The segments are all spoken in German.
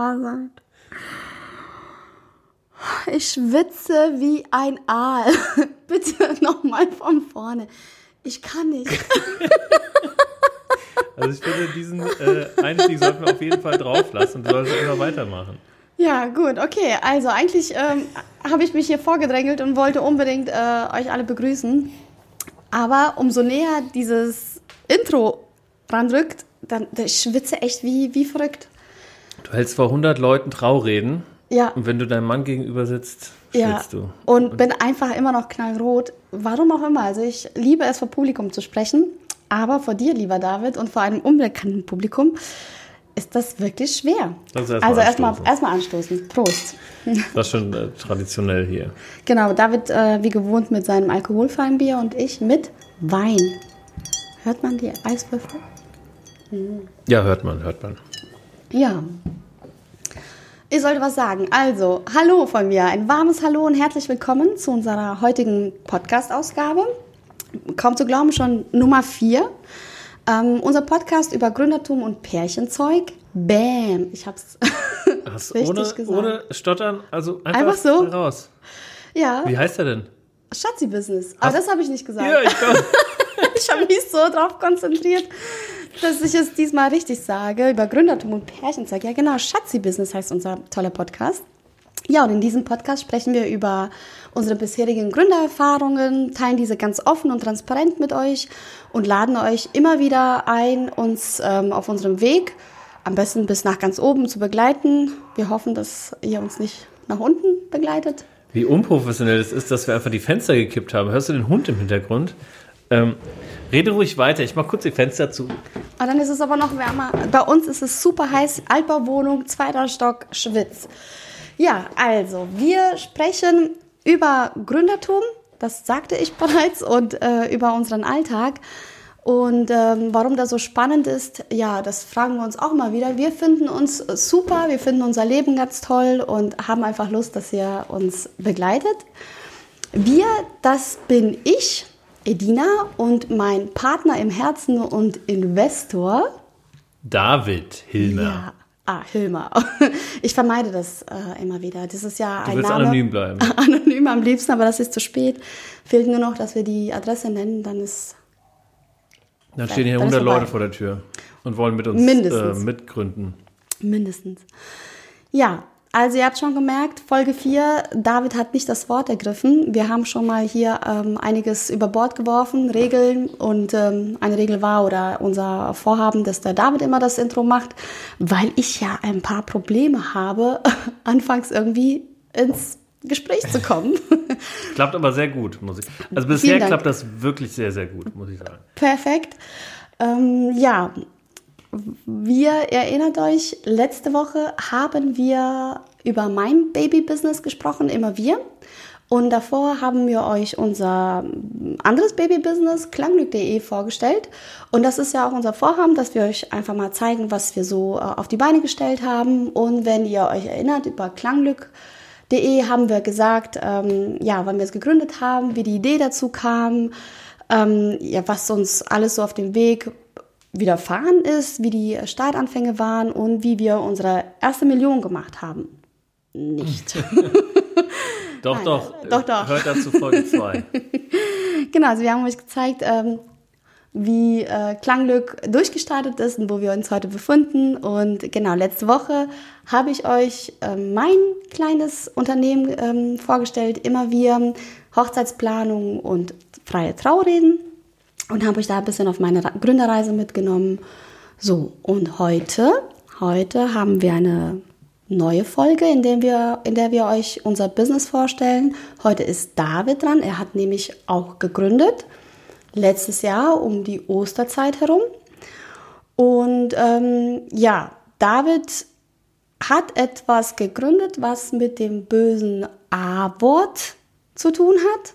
wahr sein. Ich schwitze wie ein Aal. Bitte nochmal von vorne. Ich kann nicht. Also ich finde, diesen äh, Einstieg sollten wir auf jeden Fall drauf lassen. Du solltest immer weitermachen. Ja, gut, okay. Also eigentlich ähm, habe ich mich hier vorgedrängelt und wollte unbedingt äh, euch alle begrüßen. Aber umso näher dieses Intro ranrückt, dann ich schwitze echt wie, wie verrückt. Du hältst vor 100 Leuten Traureden Ja, und wenn du deinem Mann gegenüber sitzt, ja. schwitzt du. Und bin einfach immer noch knallrot. Warum auch immer. Also ich liebe es, vor Publikum zu sprechen. Aber vor dir, lieber David, und vor einem unbekannten Publikum ist das wirklich schwer. Lass uns erst mal also erstmal anstoßen. erstmal anstoßen. Prost. Das war schon äh, traditionell hier. Genau, David äh, wie gewohnt mit seinem alkoholfreien Bier und ich mit Wein. Hört man die Eiswürfel? Ja, hört man, hört man. Ja. Ich sollte was sagen. Also, hallo von mir. Ein warmes Hallo und herzlich willkommen zu unserer heutigen Podcast-Ausgabe. Kaum zu glauben, schon Nummer 4. Ähm, unser Podcast über Gründertum und Pärchenzeug. Bam! Ich hab's Hast richtig ohne, gesagt. ohne Stottern, also einfach, Einfach so? raus. ja, Wie heißt er denn? Schatzi-Business. Aber Hast- das habe ich nicht gesagt. Ja, ich glaube. Ich habe mich so darauf konzentriert, dass ich es diesmal richtig sage über Gründertum und Pärchenzeug. Ja, genau, Schatzi-Business heißt unser toller Podcast. Ja, und in diesem Podcast sprechen wir über unsere bisherigen Gründererfahrungen, teilen diese ganz offen und transparent mit euch und laden euch immer wieder ein, uns ähm, auf unserem Weg, am besten bis nach ganz oben, zu begleiten. Wir hoffen, dass ihr uns nicht nach unten begleitet. Wie unprofessionell es ist, dass wir einfach die Fenster gekippt haben. Hörst du den Hund im Hintergrund? Ähm, rede ruhig weiter. Ich mach kurz die Fenster zu. Ah, dann ist es aber noch wärmer. Bei uns ist es super heiß. Altbauwohnung, zweiter Stock, Schwitz. Ja, also, wir sprechen über Gründertum, das sagte ich bereits, und äh, über unseren Alltag. Und ähm, warum das so spannend ist, ja, das fragen wir uns auch mal wieder. Wir finden uns super, wir finden unser Leben ganz toll und haben einfach Lust, dass ihr uns begleitet. Wir, das bin ich, Edina, und mein Partner im Herzen und Investor. David Hilmer. Ja. Ah, Hilmer. Ich vermeide das äh, immer wieder. Das ist ja Du ein willst Name. anonym bleiben. Anonym am liebsten, aber das ist zu spät. Fehlt nur noch, dass wir die Adresse nennen, dann ist Dann stehen hier Dann ist 100 Leute vor der Tür und wollen mit uns Mindestens. äh, mitgründen. mindestens. Ja, also ihr habt schon gemerkt, Folge 4, David hat nicht das Wort ergriffen. Wir haben schon mal hier ähm, einiges über Bord geworfen, Regeln und ähm, eine Regel war oder unser Vorhaben, dass der David immer das Intro macht, weil ich ja ein paar Probleme habe, anfangs irgendwie ins Gespräch zu kommen. Klappt aber sehr gut, muss ich. Also bisher klappt das wirklich sehr, sehr gut, muss ich sagen. Perfekt. Ähm, ja, wir erinnert euch, letzte Woche haben wir über mein Baby-Business gesprochen, immer wir. Und davor haben wir euch unser anderes Baby-Business, klangglück.de, vorgestellt. Und das ist ja auch unser Vorhaben, dass wir euch einfach mal zeigen, was wir so äh, auf die Beine gestellt haben. Und wenn ihr euch erinnert, über klangglück.de haben wir gesagt, ähm, ja, wann wir es gegründet haben, wie die Idee dazu kam, ähm, ja, was uns alles so auf dem Weg widerfahren ist, wie die Startanfänge waren und wie wir unsere erste Million gemacht haben. Nicht. Doch, Nein, doch. doch, doch. Hört dazu Folge 2. genau, also wir haben euch gezeigt, ähm, wie äh, Klanglück durchgestartet ist und wo wir uns heute befinden. Und genau, letzte Woche habe ich euch ähm, mein kleines Unternehmen ähm, vorgestellt, immer wir Hochzeitsplanung und freie Traureden und habe euch da ein bisschen auf meine Gründerreise mitgenommen. So, und heute, heute haben wir eine neue Folge, in der wir, in der wir euch unser Business vorstellen. Heute ist David dran. Er hat nämlich auch gegründet. Letztes Jahr um die Osterzeit herum. Und ähm, ja, David hat etwas gegründet, was mit dem bösen A-Wort zu tun hat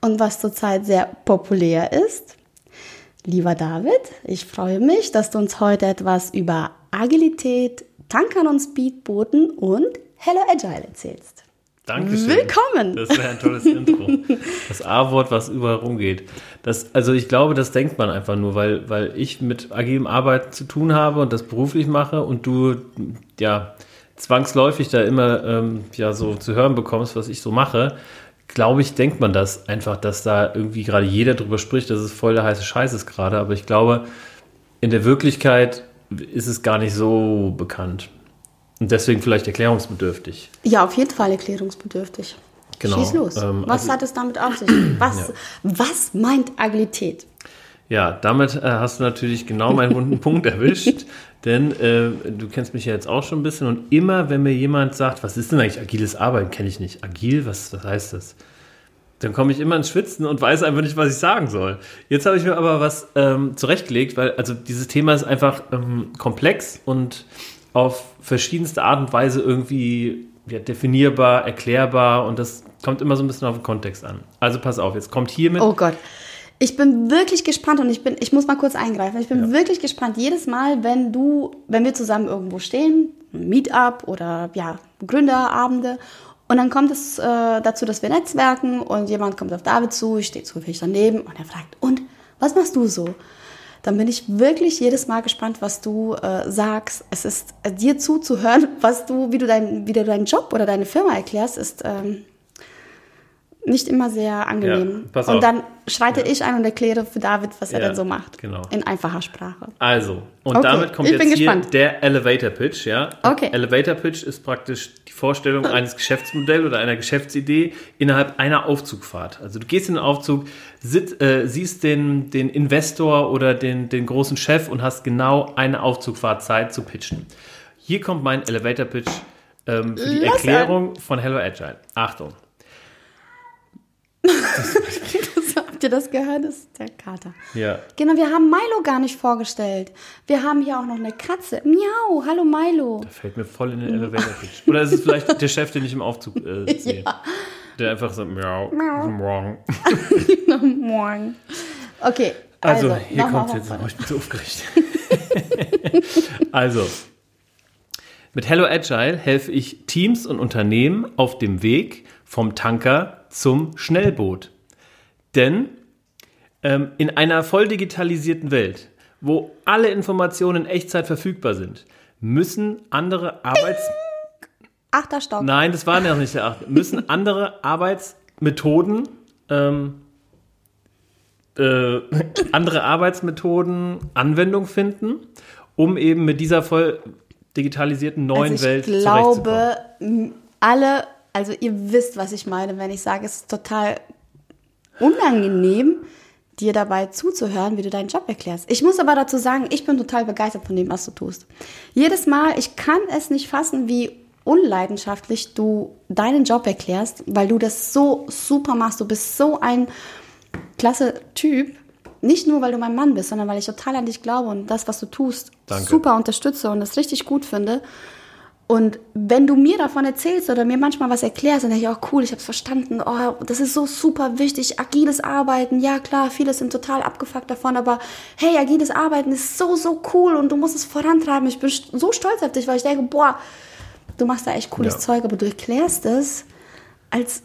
und was zurzeit sehr populär ist. Lieber David, ich freue mich, dass du uns heute etwas über Agilität, Tankern und Speedbooten und Hello Agile erzählst. Dankeschön. Willkommen. Das wäre ein tolles Intro. Das A-Wort, was überall rumgeht. Das, also ich glaube, das denkt man einfach nur, weil, weil ich mit agilem Arbeiten zu tun habe und das beruflich mache und du ja zwangsläufig da immer ähm, ja so zu hören bekommst, was ich so mache. Glaube ich, denkt man das einfach, dass da irgendwie gerade jeder drüber spricht, dass es voll der heiße Scheiß ist gerade. Aber ich glaube, in der Wirklichkeit ist es gar nicht so bekannt. Und deswegen vielleicht erklärungsbedürftig. Ja, auf jeden Fall erklärungsbedürftig. Genau. Schieß los. Ähm, was also- hat es damit auf sich? Was, was meint Agilität? Ja, damit äh, hast du natürlich genau meinen wunden Punkt erwischt. Denn äh, du kennst mich ja jetzt auch schon ein bisschen und immer, wenn mir jemand sagt, was ist denn eigentlich agiles Arbeiten, kenne ich nicht. Agil, was, was heißt das? Dann komme ich immer ins Schwitzen und weiß einfach nicht, was ich sagen soll. Jetzt habe ich mir aber was ähm, zurechtgelegt, weil also dieses Thema ist einfach ähm, komplex und auf verschiedenste Art und Weise irgendwie ja, definierbar, erklärbar und das kommt immer so ein bisschen auf den Kontext an. Also pass auf, jetzt kommt hiermit Oh Gott. Ich bin wirklich gespannt und ich bin, ich muss mal kurz eingreifen. Ich bin wirklich gespannt jedes Mal, wenn du, wenn wir zusammen irgendwo stehen, Meetup oder ja, Gründerabende und dann kommt es äh, dazu, dass wir netzwerken und jemand kommt auf David zu, ich stehe zufällig daneben und er fragt, und was machst du so? Dann bin ich wirklich jedes Mal gespannt, was du äh, sagst. Es ist äh, dir zuzuhören, was du, wie du dein, wie du deinen Job oder deine Firma erklärst, ist ähm, nicht immer sehr angenehm. Ja, und dann schreite ich ein und erkläre für David, was er Ja, denn so macht. genau. In einfacher Sprache. Also, und Okay, damit kommt ich jetzt hier der Elevator Pitch, ja. Okay. Elevator Pitch ist praktisch die Vorstellung eines Geschäftsmodells oder einer Geschäftsidee innerhalb einer Aufzugfahrt. Also du gehst in den Aufzug, sit, äh, siehst den, den Investor oder den, den großen Chef und hast genau eine Aufzugfahrt Zeit zu pitchen. Hier kommt mein Elevator Pitch ähm, für die Lass Erklärung von Hello Agile. Achtung. Habt ihr das gehört? Das ist der Kater. Ja. Genau, wir haben Milo gar nicht vorgestellt. Wir haben hier auch noch eine Katze. Miau, hallo Milo. Da fällt mir voll in den Elevator Pitch. Oder ist es vielleicht der Chef, den ich im Aufzug äh, sehe? Der einfach so, miau, Miau. morgen. Morgen. Okay, Also, also, hier kommt jetzt. Oh, ich bin so aufgeregt. also, mit Hello Agile helfe ich Teams und Unternehmen auf dem Weg vom Tanker zum Schnellboot. Denn ähm, in einer voll digitalisierten Welt, wo alle Informationen in Echtzeit verfügbar sind, müssen andere Arbeits... Achter Stock. Nein, das war noch nicht der achte. Müssen andere Arbeitsmethoden, ähm, äh, andere Arbeitsmethoden Anwendung finden, um eben mit dieser voll digitalisierten neuen also ich Welt glaube, alle, also ihr wisst, was ich meine, wenn ich sage, es ist total unangenehm, dir dabei zuzuhören, wie du deinen Job erklärst. Ich muss aber dazu sagen, ich bin total begeistert von dem, was du tust. Jedes Mal, ich kann es nicht fassen, wie unleidenschaftlich du deinen Job erklärst, weil du das so super machst. Du bist so ein klasse Typ. Nicht nur, weil du mein Mann bist, sondern weil ich total an dich glaube und das, was du tust, Danke. super unterstütze und das richtig gut finde. Und wenn du mir davon erzählst oder mir manchmal was erklärst, dann denke ich auch, cool, ich habe es verstanden. Oh, das ist so super wichtig. Agiles Arbeiten, ja klar, viele sind total abgefuckt davon, aber hey, agiles Arbeiten ist so, so cool und du musst es vorantreiben. Ich bin so stolz auf dich, weil ich denke, boah, du machst da echt cooles Ja. Zeug, aber du erklärst es als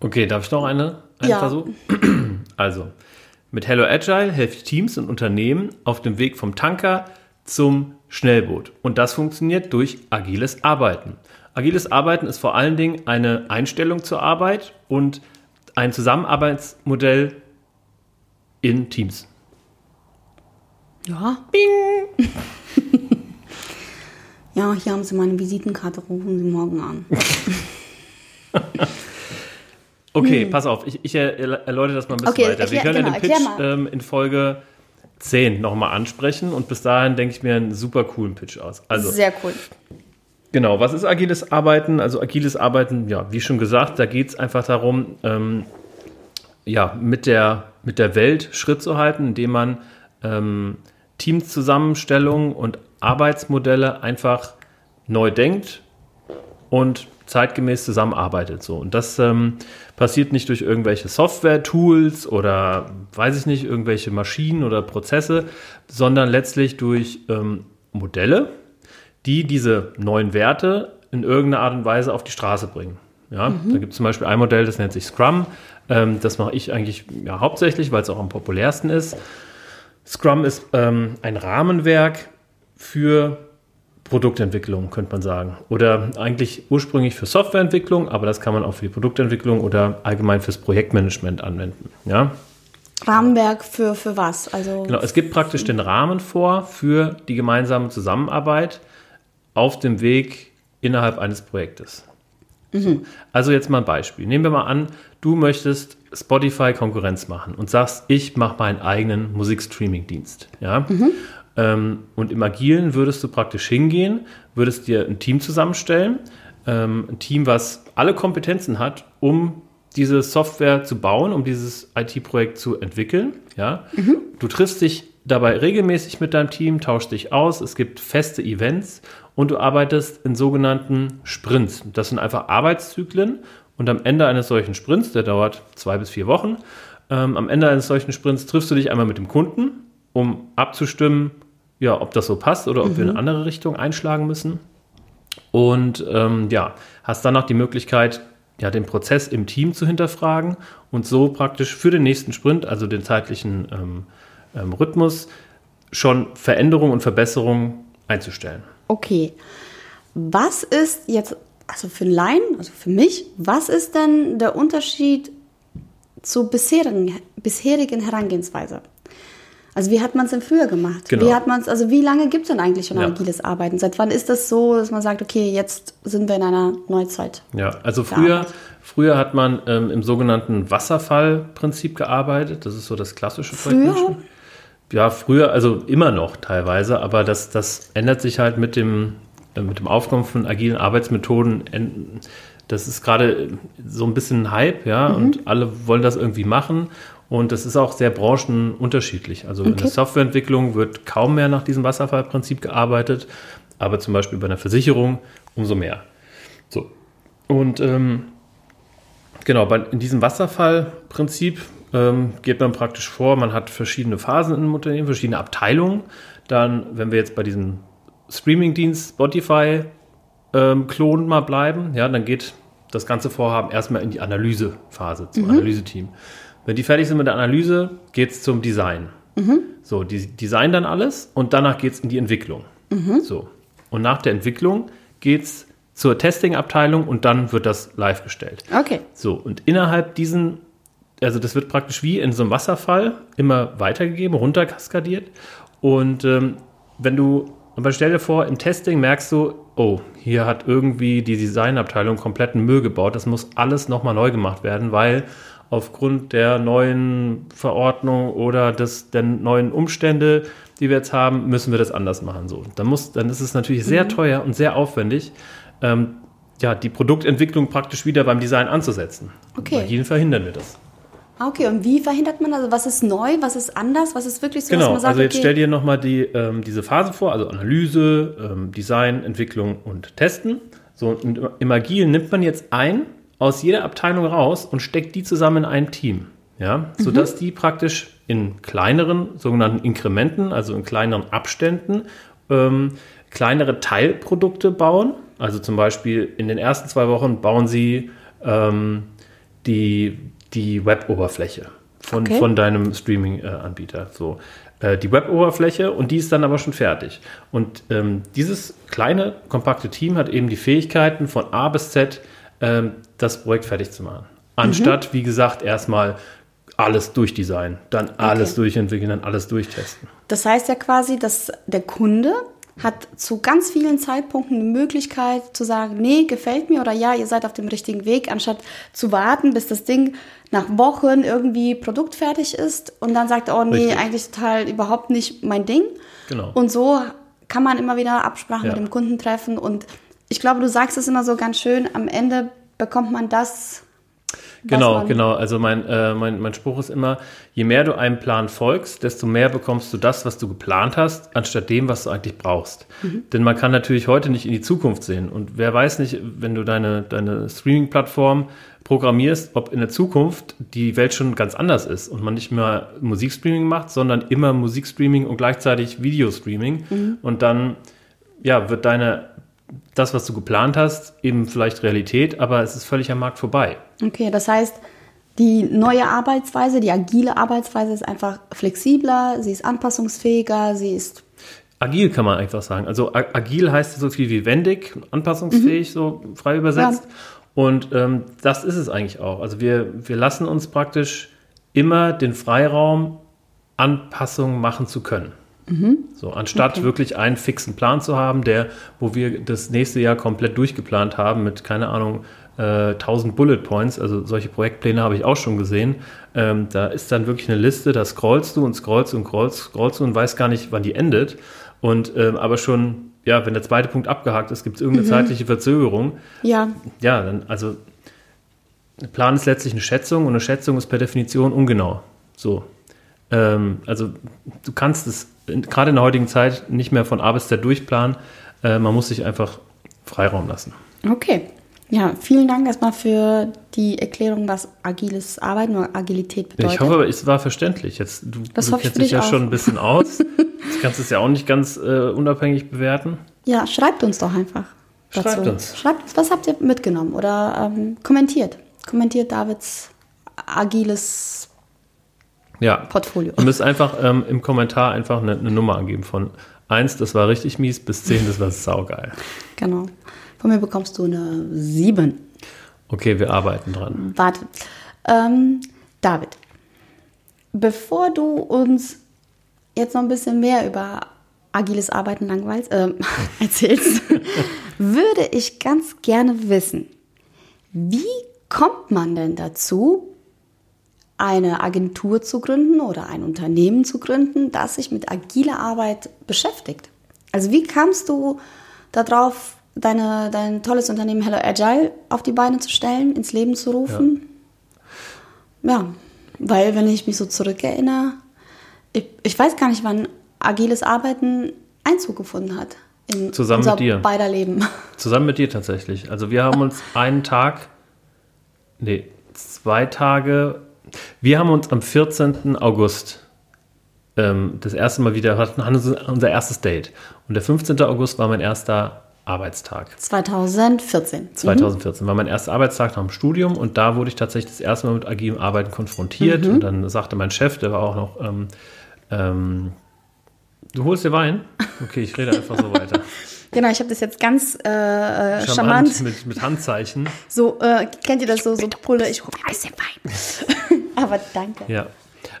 Okay, darf ich noch eine, einen Ja. Versuch? Also, mit Hello Agile helfe ich Teams und Unternehmen auf dem Weg vom Tanker zum Schnellboot. Und das funktioniert durch agiles Arbeiten. Agiles Arbeiten ist vor allen Dingen eine Einstellung zur Arbeit und ein Zusammenarbeitsmodell in Teams. Ja. Bing. ja, hier haben Sie meine Visitenkarte, rufen Sie morgen an. Okay, pass auf, ich, ich er- erläutere das mal ein bisschen Okay, weiter. Wir erklär- können genau, erklär Pitch ähm, in Folge 10 nochmal ansprechen und bis dahin denke ich mir einen super coolen Pitch aus. Also, Sehr cool. Genau, was ist agiles Arbeiten? Also agiles Arbeiten, ja, wie schon gesagt, da geht es einfach darum, ähm, ja, mit der, mit der Welt Schritt zu halten, indem man ähm, Teamzusammenstellungen und Arbeitsmodelle einfach neu denkt und zeitgemäß zusammenarbeitet. So. Und das ähm, passiert nicht durch irgendwelche Software-Tools oder weiß ich nicht, irgendwelche Maschinen oder Prozesse, sondern letztlich durch ähm, Modelle, die diese neuen Werte in irgendeiner Art und Weise auf die Straße bringen. Ja, mhm. da gibt es zum Beispiel ein Modell, das nennt sich Scrum. Ähm, das mache ich eigentlich ja, hauptsächlich, weil es auch am populärsten ist. Scrum ist ähm, ein Rahmenwerk für Produktentwicklung, könnte man sagen. Oder eigentlich ursprünglich für Softwareentwicklung, aber das kann man auch für die Produktentwicklung oder allgemein fürs Projektmanagement anwenden. Ja? Rahmenwerk für, für was? Also genau, es gibt praktisch den Rahmen vor für die gemeinsame Zusammenarbeit auf dem Weg innerhalb eines Projektes. Mhm. So. Also jetzt mal ein Beispiel. Nehmen wir mal an, du möchtest Spotify Konkurrenz machen und sagst, ich mache meinen eigenen Musikstreaming-Dienst. Ja? Mhm. Ähm, und im Agilen würdest du praktisch hingehen, würdest dir ein Team zusammenstellen, ähm, ein Team, was alle Kompetenzen hat, um diese Software zu bauen, um dieses IT-Projekt zu entwickeln. Ja? Mhm. Du triffst dich dabei regelmäßig mit deinem Team, tauschst dich aus, es gibt feste Events und du arbeitest in sogenannten Sprints. Das sind einfach Arbeitszyklen und am Ende eines solchen Sprints, der dauert zwei bis vier Wochen, ähm, am Ende eines solchen Sprints triffst du dich einmal mit dem Kunden, um abzustimmen, ja, ob das so passt oder ob mhm. wir in eine andere Richtung einschlagen müssen. Und ähm, ja, hast dann noch die Möglichkeit, ja, den Prozess im Team zu hinterfragen und so praktisch für den nächsten Sprint, also den zeitlichen ähm, ähm, Rhythmus, schon Veränderungen und Verbesserungen einzustellen. Okay. Was ist jetzt, also für Laien, also für mich, was ist denn der Unterschied zur bisherigen, bisherigen Herangehensweise? Also wie hat man es denn früher gemacht? Genau. Wie hat man es, also wie lange gibt es denn eigentlich schon ja. agiles Arbeiten? Seit wann ist das so, dass man sagt, okay, jetzt sind wir in einer Neuzeit? Ja, also früher, früher hat man ähm, im sogenannten Wasserfallprinzip gearbeitet. Das ist so das klassische Früher? Ja, früher, also immer noch teilweise, aber das, das ändert sich halt mit dem, äh, mit dem Aufkommen von agilen Arbeitsmethoden. Das ist gerade so ein bisschen ein Hype, ja, mhm. und alle wollen das irgendwie machen. Und das ist auch sehr branchenunterschiedlich. Also okay. in der Softwareentwicklung wird kaum mehr nach diesem Wasserfallprinzip gearbeitet, aber zum Beispiel bei einer Versicherung umso mehr. So. Und ähm, genau, bei, in diesem Wasserfallprinzip ähm, geht man praktisch vor, man hat verschiedene Phasen im Unternehmen, verschiedene Abteilungen. Dann, wenn wir jetzt bei diesem Streaming-Dienst Spotify ähm, Klon mal bleiben, ja, dann geht das ganze Vorhaben erstmal in die Analysephase, zum mhm. Analyseteam. Wenn die fertig sind mit der Analyse, geht es zum Design. Mhm. So, die designen dann alles und danach geht es in die Entwicklung. Mhm. So. Und nach der Entwicklung geht es zur Testing-Abteilung und dann wird das live gestellt. Okay. So, und innerhalb diesen, also das wird praktisch wie in so einem Wasserfall immer weitergegeben, runterkaskadiert. Und ähm, wenn du, aber stell dir vor, im Testing merkst du, oh, hier hat irgendwie die Designabteilung kompletten Müll gebaut, das muss alles nochmal neu gemacht werden, weil aufgrund der neuen Verordnung oder des, der neuen Umstände, die wir jetzt haben, müssen wir das anders machen. So, dann, muss, dann ist es natürlich sehr mhm. teuer und sehr aufwendig, ähm, ja, die Produktentwicklung praktisch wieder beim Design anzusetzen. Okay. Bei jedem verhindern wir das. Ah, okay, und wie verhindert man also, was ist neu, was ist anders, was ist wirklich so, genau, dass man sagt, also jetzt okay. stell dir nochmal die, ähm, diese Phase vor, also Analyse, ähm, Design, Entwicklung und Testen. So, und im Agil nimmt man jetzt ein, aus jeder Abteilung raus und steckt die zusammen in ein Team. Ja, sodass mhm. die praktisch in kleineren, sogenannten Inkrementen, also in kleineren Abständen, ähm, kleinere Teilprodukte bauen. Also zum Beispiel in den ersten zwei Wochen bauen sie ähm, die, die Web-Oberfläche von, okay. von deinem Streaming-Anbieter. So, äh, die Web-Oberfläche und die ist dann aber schon fertig. Und ähm, dieses kleine, kompakte Team hat eben die Fähigkeiten von A bis Z ähm, das Projekt fertig zu machen. Anstatt, mhm. wie gesagt, erstmal alles durchdesignen, dann alles okay. durchentwickeln, dann alles durchtesten. Das heißt ja quasi, dass der Kunde hat zu ganz vielen Zeitpunkten die Möglichkeit zu sagen, nee, gefällt mir oder ja, ihr seid auf dem richtigen Weg, anstatt zu warten, bis das Ding nach Wochen irgendwie produktfertig ist und dann sagt, oh nee, Richtig. eigentlich total überhaupt nicht mein Ding. Genau. Und so kann man immer wieder Absprachen ja. mit dem Kunden treffen und ich glaube, du sagst es immer so ganz schön, am Ende bekommt man das. Genau, genau. Also mein, äh, mein, mein Spruch ist immer, je mehr du einem Plan folgst, desto mehr bekommst du das, was du geplant hast, anstatt dem, was du eigentlich brauchst. Mhm. Denn man kann natürlich heute nicht in die Zukunft sehen. Und wer weiß nicht, wenn du deine, deine Streaming-Plattform programmierst, ob in der Zukunft die Welt schon ganz anders ist und man nicht mehr Musikstreaming macht, sondern immer Musikstreaming und gleichzeitig Videostreaming. Mhm. Und dann ja, wird deine das, was du geplant hast, eben vielleicht Realität, aber es ist völlig am Markt vorbei. Okay, das heißt, die neue Arbeitsweise, die agile Arbeitsweise ist einfach flexibler, sie ist anpassungsfähiger, sie ist Agil kann man einfach sagen. Also agil heißt so viel wie wendig, anpassungsfähig, mhm. so frei übersetzt. Ja. Und ähm, das ist es eigentlich auch. Also wir, wir lassen uns praktisch immer den Freiraum, Anpassungen machen zu können. Mhm. So, anstatt okay. wirklich einen fixen Plan zu haben, der, wo wir das nächste Jahr komplett durchgeplant haben mit, keine Ahnung, äh, 1000 Bullet Points, also solche Projektpläne habe ich auch schon gesehen. Ähm, da ist dann wirklich eine Liste, da scrollst du und scrollst und scrollst, scrollst du und weißt gar nicht, wann die endet. Und ähm, aber schon, ja, wenn der zweite Punkt abgehakt ist, gibt es irgendeine mhm. zeitliche Verzögerung. Ja. Ja, dann, also ein Plan ist letztlich eine Schätzung und eine Schätzung ist per Definition ungenau. So. Ähm, also du kannst es gerade in der heutigen Zeit nicht mehr von A bis Z durchplanen. Äh, man muss sich einfach Freiraum lassen. Okay. Ja, vielen Dank erstmal für die Erklärung, was agiles Arbeiten oder Agilität bedeutet. Ich hoffe, es war verständlich. Jetzt, du, das du kennst dich ja auch. schon ein bisschen aus. Du kannst es ja auch nicht ganz äh, unabhängig bewerten. Ja, schreibt uns doch einfach. Dazu. Schreibt uns. Schreibt uns, was habt ihr mitgenommen oder ähm, kommentiert. Kommentiert Davids agiles ja. Portfolio. Ihr müsst einfach ähm, im Kommentar einfach eine, eine, Nummer angeben von 1, das war richtig mies, bis 10, das war saugeil. Genau. Von mir bekommst du eine 7. Okay, wir arbeiten dran. Warte. Ähm, David, bevor du uns jetzt noch ein bisschen mehr über agiles Arbeiten langweilst, äh, erzählst, würde ich ganz gerne wissen, wie kommt man denn dazu, eine Agentur zu gründen oder ein Unternehmen zu gründen, das sich mit agiler Arbeit beschäftigt? Also wie kamst du darauf, deine, dein tolles Unternehmen Hello Agile auf die Beine zu stellen, ins Leben zu rufen? Ja, ja weil wenn ich mich so zurückerinnere, ich, ich weiß gar nicht, wann agiles Arbeiten Einzug gefunden hat in Zusammen unser mit dir. beider Leben. Zusammen mit dir tatsächlich. Also wir haben uns einen Tag, nee, zwei Tage, wir haben uns am 14. August ähm, das erste Mal wieder, hatten unser erstes Date. Und der 15. August war mein erster Arbeitstag. 2014. 2014 mhm. war mein erster Arbeitstag nach dem Studium und da wurde ich tatsächlich das erste Mal mit agilem Arbeiten konfrontiert. Mhm. Und dann sagte mein Chef, der war auch noch ähm, ähm, du holst dir Wein? Okay, ich rede einfach so weiter. Genau, ich habe das jetzt ganz äh, äh charmant, charmant. Mit, mit Handzeichen. So, äh, kennt ihr das so, so Pulle, ich hole mir ein bisschen Wein. Aber danke. Ja.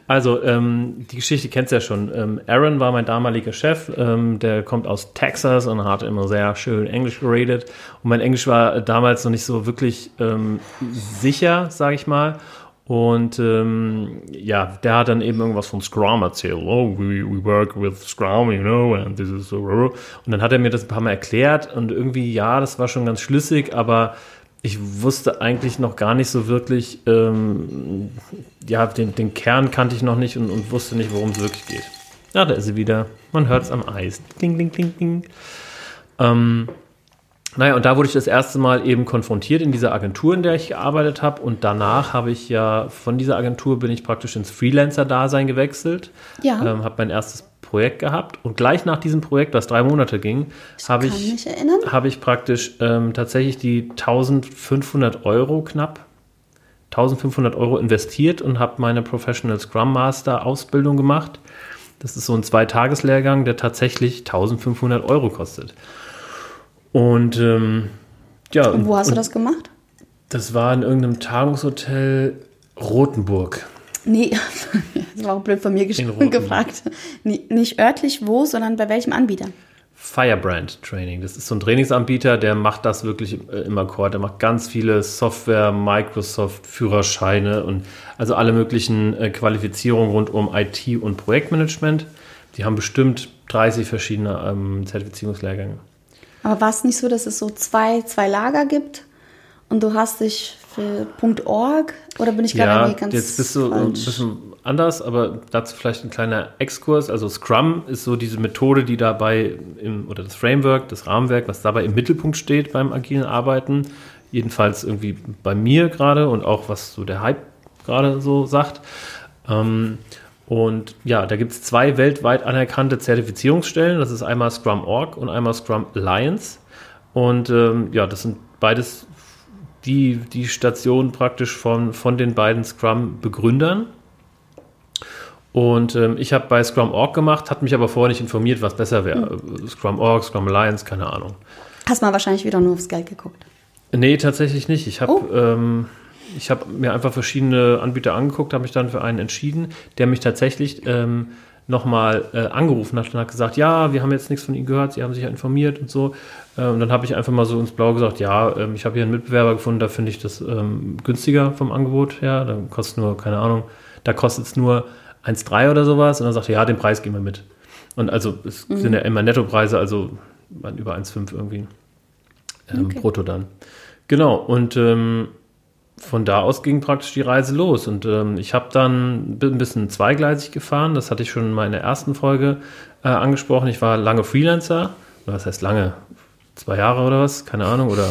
Also, ähm, die Geschichte kennst du ja schon. Ähm, Aaron war mein damaliger Chef, ähm, der kommt aus Texas und hat immer sehr schön Englisch geredet. Und mein Englisch war damals noch nicht so wirklich ähm, sicher, sage ich mal. Und ähm, ja, der hat dann eben irgendwas von Scrum erzählt. Oh, we, we work with Scrum, you know, and this is so. Und dann hat er mir das ein paar Mal erklärt und irgendwie, ja, das war schon ganz schlüssig, aber ich wusste eigentlich noch gar nicht so wirklich, ähm, ja, den, den Kern kannte ich noch nicht und, und wusste nicht, worum es wirklich geht. Ja, da ist sie wieder. Man hört es am Eis. Ding, ding, ding, ding. Ähm, naja, und da wurde ich das erste Mal eben konfrontiert in dieser Agentur, in der ich gearbeitet habe. Und danach habe ich ja von dieser Agentur bin ich praktisch ins Freelancer-Dasein gewechselt. Ja. Ähm, habe mein erstes Projekt gehabt. Und gleich nach diesem Projekt, das drei Monate ging, habe ich, hab ich praktisch ähm, tatsächlich die 1500 Euro knapp 1500 Euro investiert und habe meine Professional Scrum Master Ausbildung gemacht. Das ist so ein Zweitageslehrgang, der tatsächlich 1500 Euro kostet. Und ähm, ja. Und wo hast du das gemacht? Das war in irgendeinem Tagungshotel Rothenburg. Nee, das war auch blöd von mir gefragt. Nicht örtlich wo, sondern bei welchem Anbieter? Firebrand Training. Das ist so ein Trainingsanbieter, der macht das wirklich äh, im Akkord. Der macht ganz viele Software, Microsoft, Führerscheine und also alle möglichen äh, Qualifizierungen rund um IT und Projektmanagement. Die haben bestimmt 30 verschiedene ähm, Zertifizierungslehrgänge. Aber war es nicht so, dass es so zwei, zwei Lager gibt und du hast dich für .org oder bin ich gerade ja, ganz jetzt bist du falsch? ein bisschen anders, aber dazu vielleicht ein kleiner Exkurs. Also Scrum ist so diese Methode, die dabei im, oder das Framework, das Rahmenwerk, was dabei im Mittelpunkt steht beim agilen Arbeiten. Jedenfalls irgendwie bei mir gerade und auch was so der Hype gerade so sagt. Ähm, und ja, da gibt es zwei weltweit anerkannte Zertifizierungsstellen. Das ist einmal Scrum Org und einmal Scrum Alliance. Und ähm, ja, das sind beides die, die Stationen praktisch von, von den beiden Scrum-Begründern. Und ähm, ich habe bei Scrum.org gemacht, hat mich aber vorher nicht informiert, was besser wäre. Mhm. Scrum.org, Scrum Alliance, keine Ahnung. Hast mal wahrscheinlich wieder nur aufs Geld geguckt. Nee, tatsächlich nicht. Ich habe oh. ähm, hab mir einfach verschiedene Anbieter angeguckt, habe mich dann für einen entschieden, der mich tatsächlich ähm, nochmal äh, angerufen hat und hat gesagt, ja, wir haben jetzt nichts von Ihnen gehört, Sie haben sich ja informiert und so. Äh, und dann habe ich einfach mal so ins Blaue gesagt, ja, ähm, ich habe hier einen Mitbewerber gefunden, da finde ich das ähm, günstiger vom Angebot her. Da kostet nur, keine Ahnung, da kostet es nur 1,3 oder sowas. Und dann sagte er, ja, den Preis gehen wir mit. Und also es mhm. sind ja immer Nettopreise, also über 1,5 irgendwie ähm, okay. brutto dann. Genau, und ähm, von da aus ging praktisch die Reise los. Und ähm, ich habe dann ein bisschen zweigleisig gefahren. Das hatte ich schon mal in der ersten Folge äh, angesprochen. Ich war lange Freelancer. Was heißt lange? Zwei Jahre oder was? Keine Ahnung. Oder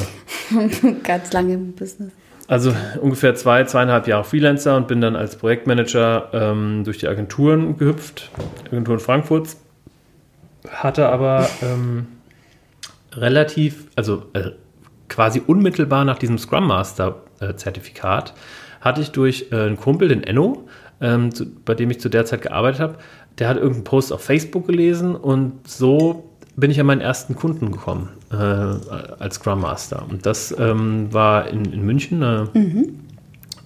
Ganz lange im Business. Also ungefähr zwei, zweieinhalb Jahre Freelancer und bin dann als Projektmanager ähm, durch die Agenturen gehüpft, Agenturen Frankfurts. Hatte aber ähm, relativ, also äh, quasi unmittelbar nach diesem Scrum Master Zertifikat, hatte ich durch äh, einen Kumpel, den Enno, ähm, bei dem ich zu der Zeit gearbeitet habe, der hat irgendeinen Post auf Facebook gelesen und so bin ich an meinen ersten Kunden gekommen äh, als Scrum Master. Und das ähm, war in, in München eine, mhm.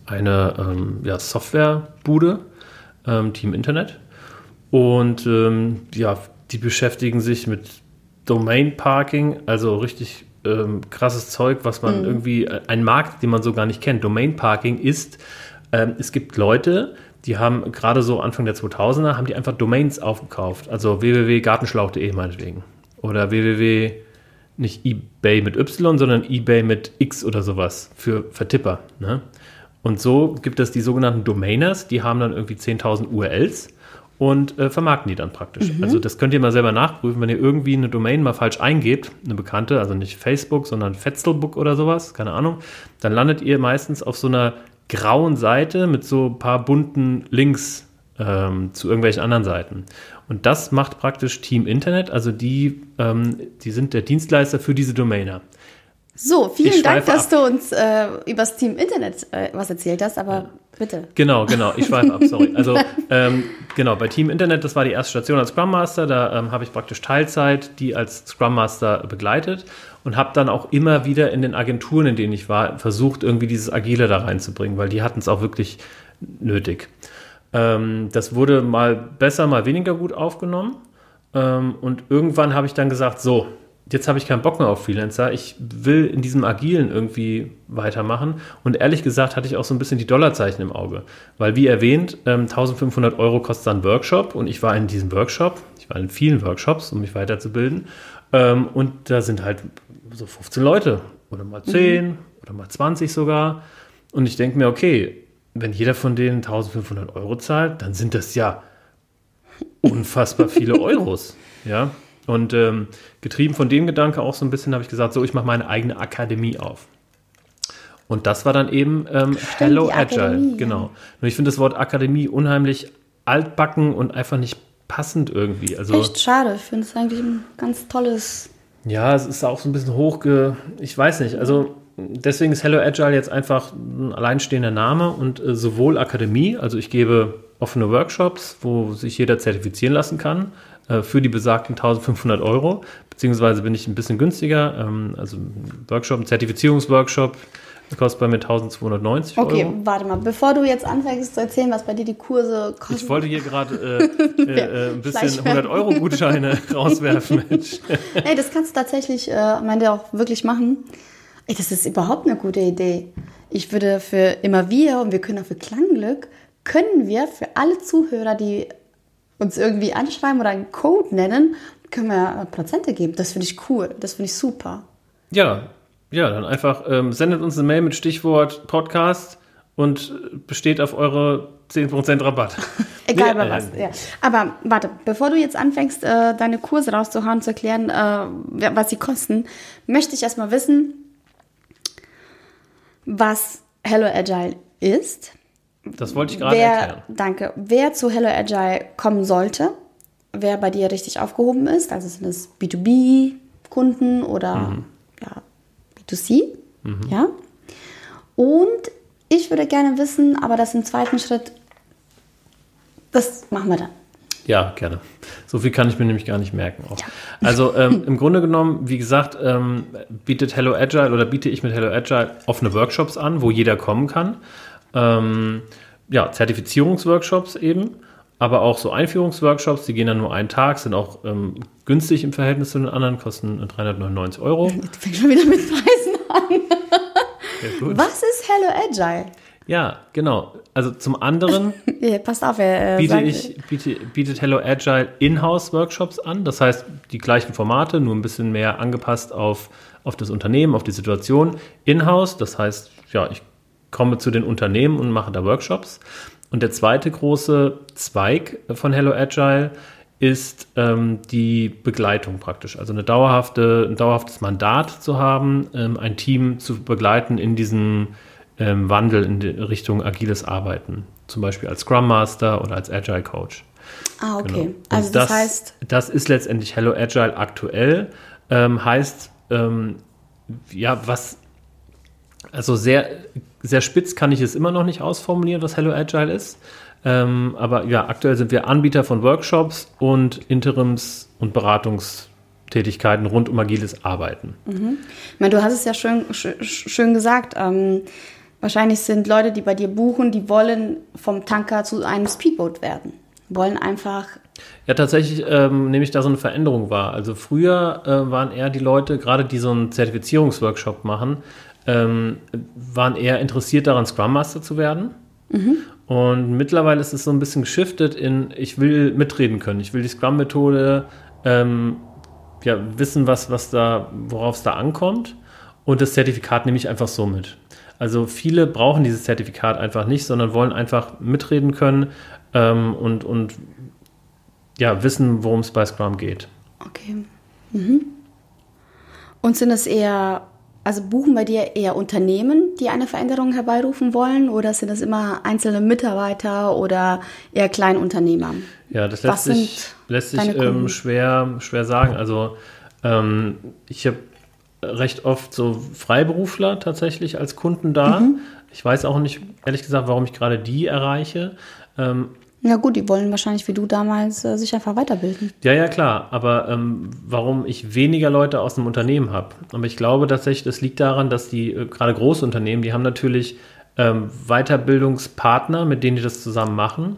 eine ähm, ja, Softwarebude, ähm, Team Internet. Und ähm, ja, die beschäftigen sich mit Domain Parking, also richtig ähm, krasses Zeug, was man mhm. irgendwie, äh, ein Markt, den man so gar nicht kennt. Domain Parking ist, ähm, es gibt Leute, die haben gerade so Anfang der 2000er, haben die einfach Domains aufgekauft. Also www.gartenschlauch.de meinetwegen. Oder www, nicht eBay mit Y, sondern eBay mit X oder sowas für Vertipper. Ne? Und so gibt es die sogenannten Domainers, die haben dann irgendwie 10.000 URLs und äh, vermarkten die dann praktisch. Mhm. Also das könnt ihr mal selber nachprüfen, wenn ihr irgendwie eine Domain mal falsch eingebt, eine bekannte, also nicht Facebook, sondern Fetzelbook oder sowas, keine Ahnung, dann landet ihr meistens auf so einer grauen Seite mit so ein paar bunten Links ähm, zu irgendwelchen anderen Seiten. Und das macht praktisch Team Internet, also die, ähm, die sind der Dienstleister für diese Domainer. So, vielen Dank, dass ab. du uns äh, über das Team Internet äh, was erzählt hast, aber ja. bitte. Genau, genau, ich schweife ab, sorry. Also, ähm, genau, bei Team Internet, das war die erste Station als Scrum Master, da ähm, habe ich praktisch Teilzeit die als Scrum Master begleitet und habe dann auch immer wieder in den Agenturen, in denen ich war, versucht, irgendwie dieses Agile da reinzubringen, weil die hatten es auch wirklich nötig. Ähm, das wurde mal besser, mal weniger gut aufgenommen. Ähm, und irgendwann habe ich dann gesagt, so, jetzt habe ich keinen Bock mehr auf Freelancer. Ich will in diesem Agilen irgendwie weitermachen. Und ehrlich gesagt hatte ich auch so ein bisschen die Dollarzeichen im Auge. Weil, wie erwähnt, ähm, 1500 Euro kostet dann Workshop. Und ich war in diesem Workshop. Ich war in vielen Workshops, um mich weiterzubilden. Ähm, und da sind halt so 15 Leute. Oder mal 10 mhm. oder mal 20 sogar. Und ich denke mir, okay, wenn jeder von denen 1500 Euro zahlt, dann sind das ja unfassbar viele Euros. Ja. Und ähm, getrieben von dem Gedanke auch so ein bisschen habe ich gesagt, so, ich mache meine eigene Akademie auf. Und das war dann eben ähm, Hello Agile. Akademie, genau. Und ich finde das Wort Akademie unheimlich altbacken und einfach nicht passend irgendwie. Also, Echt schade. Ich finde es eigentlich ein ganz tolles. Ja, es ist auch so ein bisschen hochge. Ich weiß nicht. Also deswegen ist Hello Agile jetzt einfach ein alleinstehender Name und äh, sowohl Akademie, also ich gebe offene Workshops, wo sich jeder zertifizieren lassen kann, äh, für die besagten 1500 Euro, beziehungsweise bin ich ein bisschen günstiger. Ähm, also ein Workshop, ein Zertifizierungsworkshop kostet bei mir 1290 Euro. Okay, warte mal, bevor du jetzt anfängst zu erzählen, was bei dir die Kurse kosten. Ich wollte hier gerade äh, äh, ein bisschen 100 Euro Gutscheine rauswerfen. Ey, das kannst du tatsächlich, äh, meine auch wirklich machen. Ey, das ist überhaupt eine gute Idee. Ich würde für immer wir und wir können auch für Klangglück, können wir für alle Zuhörer, die uns irgendwie anschreiben oder einen Code nennen, können wir Prozente geben. Das finde ich cool. Das finde ich super. Ja, ja, dann einfach ähm, sendet uns eine Mail mit Stichwort Podcast und besteht auf eure 10% Rabatt. Egal bei was. Ja. Aber warte, bevor du jetzt anfängst, äh, deine Kurse rauszuhauen, zu erklären, äh, was sie kosten, möchte ich erstmal wissen, was Hello Agile ist das wollte ich gerade wer, erklären. Danke. Wer zu Hello Agile kommen sollte, wer bei dir richtig aufgehoben ist, also sind es B2B-Kunden oder mhm. ja, B2C. Ja. Und ich würde gerne wissen, aber das im zweiten Schritt, das machen wir dann. Ja, gerne. So viel kann ich mir nämlich gar nicht merken. Auch. Also ähm, im Grunde genommen, wie gesagt, ähm, bietet Hello Agile oder biete ich mit Hello Agile offene Workshops an, wo jeder kommen kann. Ähm, ja, Zertifizierungsworkshops eben, aber auch so Einführungsworkshops, die gehen dann nur einen Tag, sind auch ähm, günstig im Verhältnis zu den anderen, kosten 399 Euro. Jetzt fängt schon wieder mit Preisen an. Ja, gut. Was ist Hello Agile? Ja, genau. Also zum anderen Ja, passt auf, äh, biete ich, biete, bietet Hello Agile Inhouse-Workshops an. Das heißt, die gleichen Formate, nur ein bisschen mehr angepasst auf, auf das Unternehmen, auf die Situation. Inhouse, das heißt, ja, ich komme zu den Unternehmen und mache da Workshops. Und der zweite große Zweig von Hello Agile ist ähm, die Begleitung praktisch. Also eine dauerhafte, ein dauerhaftes Mandat zu haben, ähm, ein Team zu begleiten in diesem ähm, Wandel in Richtung agiles Arbeiten. Zum Beispiel als Scrum Master oder als Agile Coach. Ah, okay. Genau. Also das, heißt, das ist letztendlich Hello Agile aktuell. Ähm, heißt, ähm, ja, was, also sehr, sehr spitz kann ich es immer noch nicht ausformulieren, was Hello Agile ist. Ähm, aber ja, aktuell sind wir Anbieter von Workshops und Interims- und Beratungstätigkeiten rund um agiles Arbeiten. ich meine, du hast es ja schön, sch- schön gesagt. Ähm, wahrscheinlich sind Leute, die bei dir buchen, die wollen vom Tanker zu einem Speedboot werden. Wollen einfach Ja, tatsächlich ähm, nehme ich da so eine Veränderung wahr. Also früher äh, waren eher die Leute, gerade die so einen Zertifizierungsworkshop machen, ähm, waren eher interessiert daran, Scrum Master zu werden. Und mittlerweile ist es so ein bisschen geschiftet in, ich will mitreden können, ich will die Scrum-Methode ähm, ja, wissen, was, was da, worauf es da ankommt. Und das Zertifikat nehme ich einfach so mit. Also viele brauchen dieses Zertifikat einfach nicht, sondern wollen einfach mitreden können ähm, und, und ja, wissen, worum es bei Scrum geht. Okay. Mhm. Und sind es eher, also buchen bei dir eher Unternehmen, die eine Veränderung herbeirufen wollen, oder sind es immer einzelne Mitarbeiter oder eher Kleinunternehmer? Ja, das lässt sich, lässt sich ähm, schwer, schwer sagen. Also ähm, ich habe recht oft so Freiberufler tatsächlich als Kunden da. Mhm. Ich weiß auch nicht, ehrlich gesagt, warum ich gerade die erreiche. Ähm, Ja gut, die wollen wahrscheinlich wie du damals äh, sich einfach weiterbilden. Ja, ja, klar. Aber ähm, warum ich weniger Leute aus dem Unternehmen habe. Aber ich glaube tatsächlich, das liegt daran, dass die äh, gerade große Unternehmen, die haben natürlich ähm, Weiterbildungspartner, mit denen die das zusammen machen.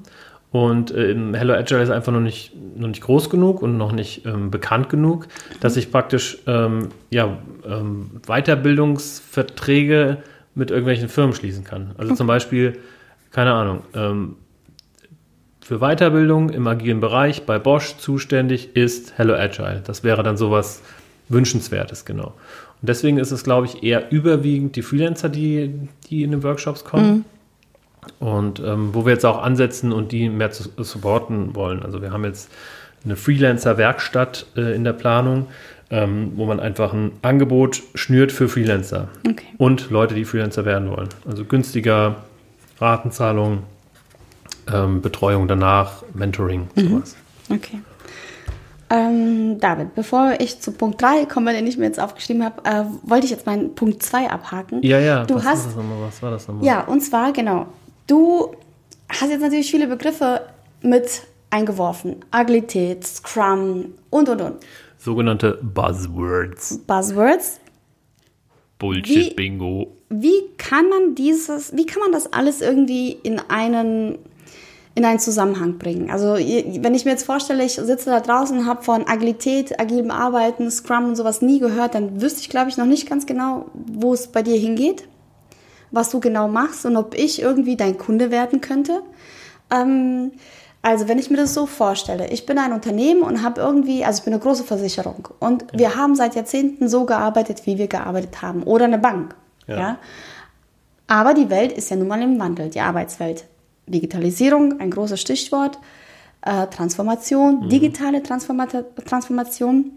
Und äh, im Hello Agile ist einfach noch nicht, noch nicht groß genug und noch nicht ähm, bekannt genug, dass ich praktisch ähm, ja, ähm, Weiterbildungsverträge mit irgendwelchen Firmen schließen kann. Also zum Beispiel, keine Ahnung, ähm, für Weiterbildung im agilen Bereich bei Bosch zuständig ist Hello Agile. Das wäre dann sowas Wünschenswertes, genau. Und deswegen ist es, glaube ich, eher überwiegend die Freelancer, die, die in den Workshops kommen. Und ähm, wo wir jetzt auch ansetzen und die mehr zu supporten wollen. Also wir haben jetzt eine Freelancer-Werkstatt äh, in der Planung, ähm, wo man einfach ein Angebot schnürt für Freelancer Okay. und Leute, die Freelancer werden wollen. Also günstiger, Ratenzahlung, ähm, Betreuung danach, Mentoring, sowas. Okay. Ähm, David, bevor ich zu Punkt 3 komme, den ich mir jetzt aufgeschrieben habe, äh, wollte ich jetzt meinen Punkt 2 abhaken. Ja, ja, Du was, hast das nochmal? was war das nochmal? Ja, und zwar, genau. Du hast jetzt natürlich viele Begriffe mit eingeworfen. Agilität, Scrum und, und, und. Sogenannte Buzzwords. Buzzwords. Bullshit-Bingo. Wie kann man dieses, wie kann man das alles irgendwie in einen, in einen Zusammenhang bringen? Also, wenn ich mir jetzt vorstelle, ich sitze da draußen und habe von Agilität, agilem Arbeiten, Scrum und sowas nie gehört, dann wüsste ich, glaube ich, noch nicht ganz genau, wo es bei dir hingeht, was du genau machst und ob ich irgendwie dein Kunde werden könnte. Ähm, also wenn ich mir das so vorstelle, ich bin ein Unternehmen und habe irgendwie, also ich bin eine große Versicherung und wir haben seit Jahrzehnten so gearbeitet, wie wir gearbeitet haben oder eine Bank, Ja. ja. Aber die Welt ist ja nun mal im Wandel, die Arbeitswelt. Digitalisierung, ein großes Stichwort, äh, Transformation, digitale Transformata Transformation.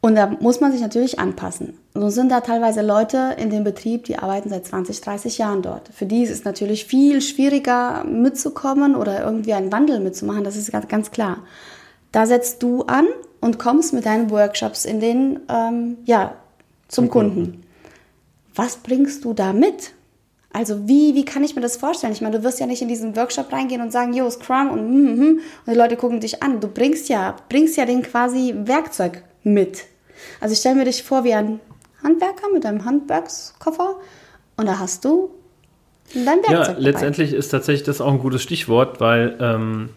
Und da muss man sich natürlich anpassen. So sind da teilweise Leute in dem Betrieb, die arbeiten seit 20, 30 Jahren dort. Für die ist es natürlich viel schwieriger mitzukommen oder irgendwie einen Wandel mitzumachen, das ist ganz, ganz klar. Da setzt du an und kommst mit deinen Workshops in den, ähm, ja, zum Kunden. Was bringst du da mit? Also wie, wie kann ich mir das vorstellen? Ich meine, du wirst ja nicht in diesen Workshop reingehen und sagen, yo, Scrum und, mm, mm, und die Leute gucken dich an. Du bringst ja, bringst ja den quasi Werkzeug mit. Also ich stelle mir dich vor wie ein Handwerker mit einem Handwerkskoffer und da hast du dein Werkzeug Ja, dabei. letztendlich ist tatsächlich das auch ein gutes Stichwort, weil ähm,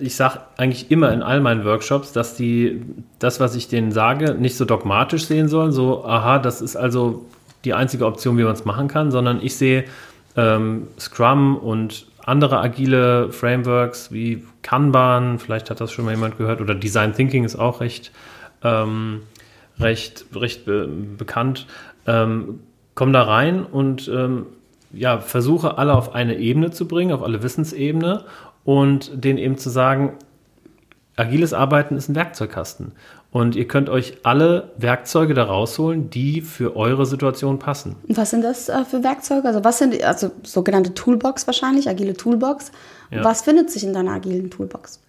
ich sage eigentlich immer in all meinen Workshops, dass die das, was ich denen sage, nicht so dogmatisch sehen sollen, so, aha, das ist also die einzige Option, wie man es machen kann, sondern ich sehe ähm, Scrum und andere agile Frameworks wie Kanban, vielleicht hat das schon mal jemand gehört, oder Design Thinking ist auch recht, ähm, recht, recht be bekannt. Ähm, komm da rein und ähm, ja, versuche alle auf eine Ebene zu bringen, auf alle Wissensebene und denen eben zu sagen, agiles Arbeiten ist ein Werkzeugkasten. Und ihr könnt euch alle Werkzeuge da rausholen, die für eure Situation passen. Und was sind das äh, für Werkzeuge? Also was sind, also sogenannte Toolbox wahrscheinlich, agile Toolbox. Ja. Was findet sich in deiner agilen Toolbox?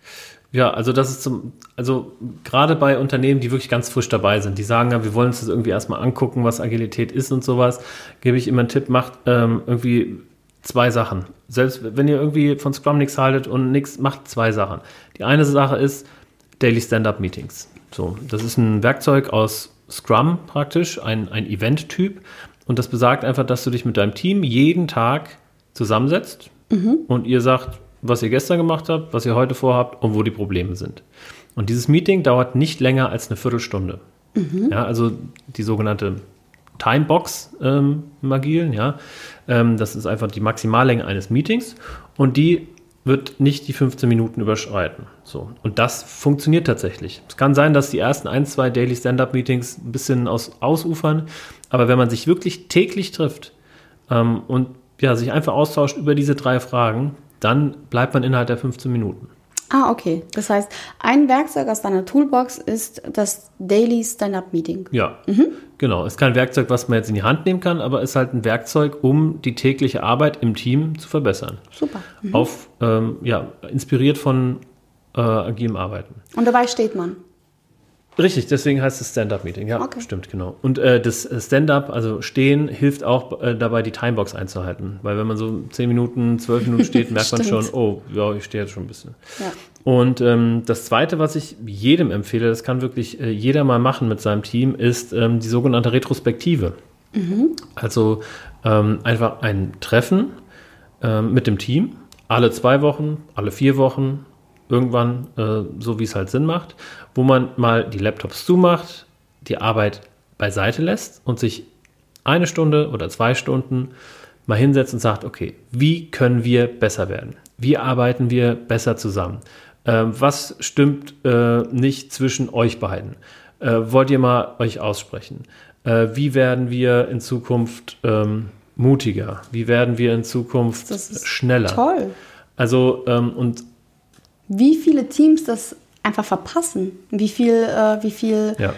Ja, also das ist zum, also gerade bei Unternehmen, die wirklich ganz frisch dabei sind, die sagen, ja, wir wollen uns das irgendwie erstmal angucken, was Agilität ist und sowas, gebe ich immer einen Tipp, macht ähm, irgendwie zwei Sachen. Selbst wenn ihr irgendwie von Scrum nichts haltet und nichts, macht zwei Sachen. Die eine Sache ist Daily Stand-Up-Meetings. So, das ist ein Werkzeug aus Scrum praktisch, ein, ein Event-Typ. Und das besagt einfach, dass du dich mit deinem Team jeden Tag zusammensetzt und ihr sagt, was ihr gestern gemacht habt, was ihr heute vorhabt und wo die Probleme sind. Und dieses Meeting dauert nicht länger als eine Viertelstunde. Ja, also die sogenannte Timebox ähm, im Agilen, ja. Ähm, das ist einfach die Maximallänge eines Meetings und die wird nicht die 15 Minuten überschreiten. So. Und das funktioniert tatsächlich. Es kann sein, dass die ersten ein, zwei Daily Stand-Up-Meetings ein bisschen aus, ausufern, aber wenn man sich wirklich täglich trifft ähm, und ja, sich einfach austauscht über diese drei Fragen, dann bleibt man innerhalb der 15 Minuten. Ah, okay. Das heißt, ein Werkzeug aus deiner Toolbox ist das Daily Stand-Up-Meeting. Ja, genau. Ist kein Werkzeug, was man jetzt in die Hand nehmen kann, aber ist halt ein Werkzeug, um die tägliche Arbeit im Team zu verbessern. Super. Auf, ähm, ja, inspiriert von äh, agilem Arbeiten. Und dabei steht man. Richtig, deswegen heißt es Stand-Up-Meeting. Ja, Okay. stimmt, genau. Und äh, das Stand-Up, also stehen, hilft auch äh, dabei, die Timebox einzuhalten. Weil wenn man so 10 Minuten, 12 Minuten steht, merkt man schon, oh, ja, ich stehe jetzt schon ein bisschen. Ja. Und ähm, das Zweite, was ich jedem empfehle, das kann wirklich äh, jeder mal machen mit seinem Team, ist ähm, die sogenannte Retrospektive. Also ähm, einfach ein Treffen ähm, mit dem Team, alle zwei Wochen, alle vier Wochen, irgendwann, äh, so wie es halt Sinn macht, wo man mal die Laptops zumacht, die Arbeit beiseite lässt und sich eine Stunde oder zwei Stunden mal hinsetzt und sagt, okay, wie können wir besser werden? Wie arbeiten wir besser zusammen? Ähm, was stimmt äh, nicht zwischen euch beiden? Äh, wollt ihr mal euch aussprechen? Äh, wie werden wir in Zukunft ähm, mutiger? Wie werden wir in Zukunft schneller? Toll. Also, ähm, und Wie viele Teams das einfach verpassen. Wie viel, äh, wie viel, ja.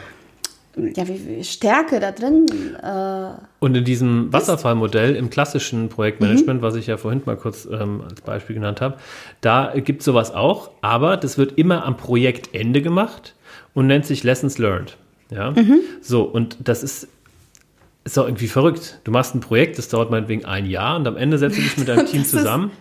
ja, wie viel Stärke da drin. Äh, Und in diesem Wasserfallmodell im klassischen Projektmanagement, was ich ja vorhin mal kurz ähm, als Beispiel genannt habe, da gibt es sowas auch, aber das wird immer am Projektende gemacht und nennt sich Lessons Learned. Ja? So, und das ist, ist auch irgendwie verrückt. Du machst ein Projekt, das dauert meinetwegen ein Jahr und am Ende setzt du dich mit deinem Team zusammen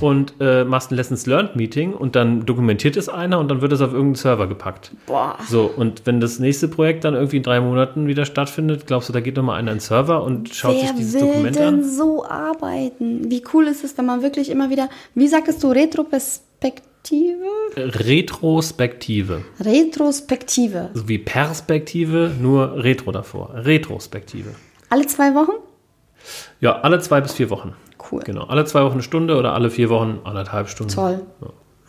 und äh, machst ein Lessons Learned Meeting und dann dokumentiert es einer und dann wird es auf irgendeinen Server gepackt. boah. So, und wenn das nächste Projekt dann irgendwie in drei Monaten wieder stattfindet, glaubst du, da geht nochmal einer in den Server und schaut Wer sich dieses will Dokument denn an? so arbeiten? Wie cool ist es, wenn man wirklich immer wieder, wie sagtest du, Retroperspektive? Retrospektive. Retrospektive. So wie Perspektive, nur Retro davor. Retrospektive. Alle zwei Wochen? Ja, alle zwei bis vier Wochen. Cool. Genau. Alle zwei Wochen eine Stunde oder alle vier Wochen anderthalb Stunden. Toll.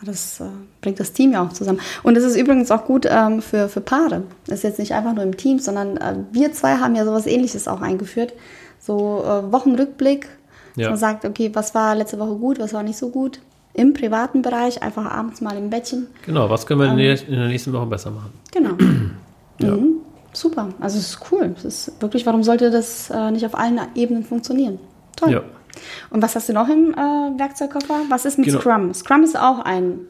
Das äh, bringt das Team ja auch zusammen. Und es ist übrigens auch gut ähm, für, für Paare. Das ist jetzt nicht einfach nur im Team, sondern äh, wir zwei haben ja sowas ähnliches auch eingeführt. So äh, Wochenrückblick, dass Ja. man sagt, okay, was war letzte Woche gut, was war nicht so gut. Im privaten Bereich, einfach abends mal im Bettchen. Genau, was können wir in der- in der nächsten Woche besser machen? Genau. Ja. Mhm. Super. Also es ist cool. Es ist wirklich, warum sollte das äh, nicht auf allen Ebenen funktionieren? Toll. Ja. Und was hast du noch im äh, Werkzeugkoffer? Was ist mit Genau. Scrum? Scrum ist auch ein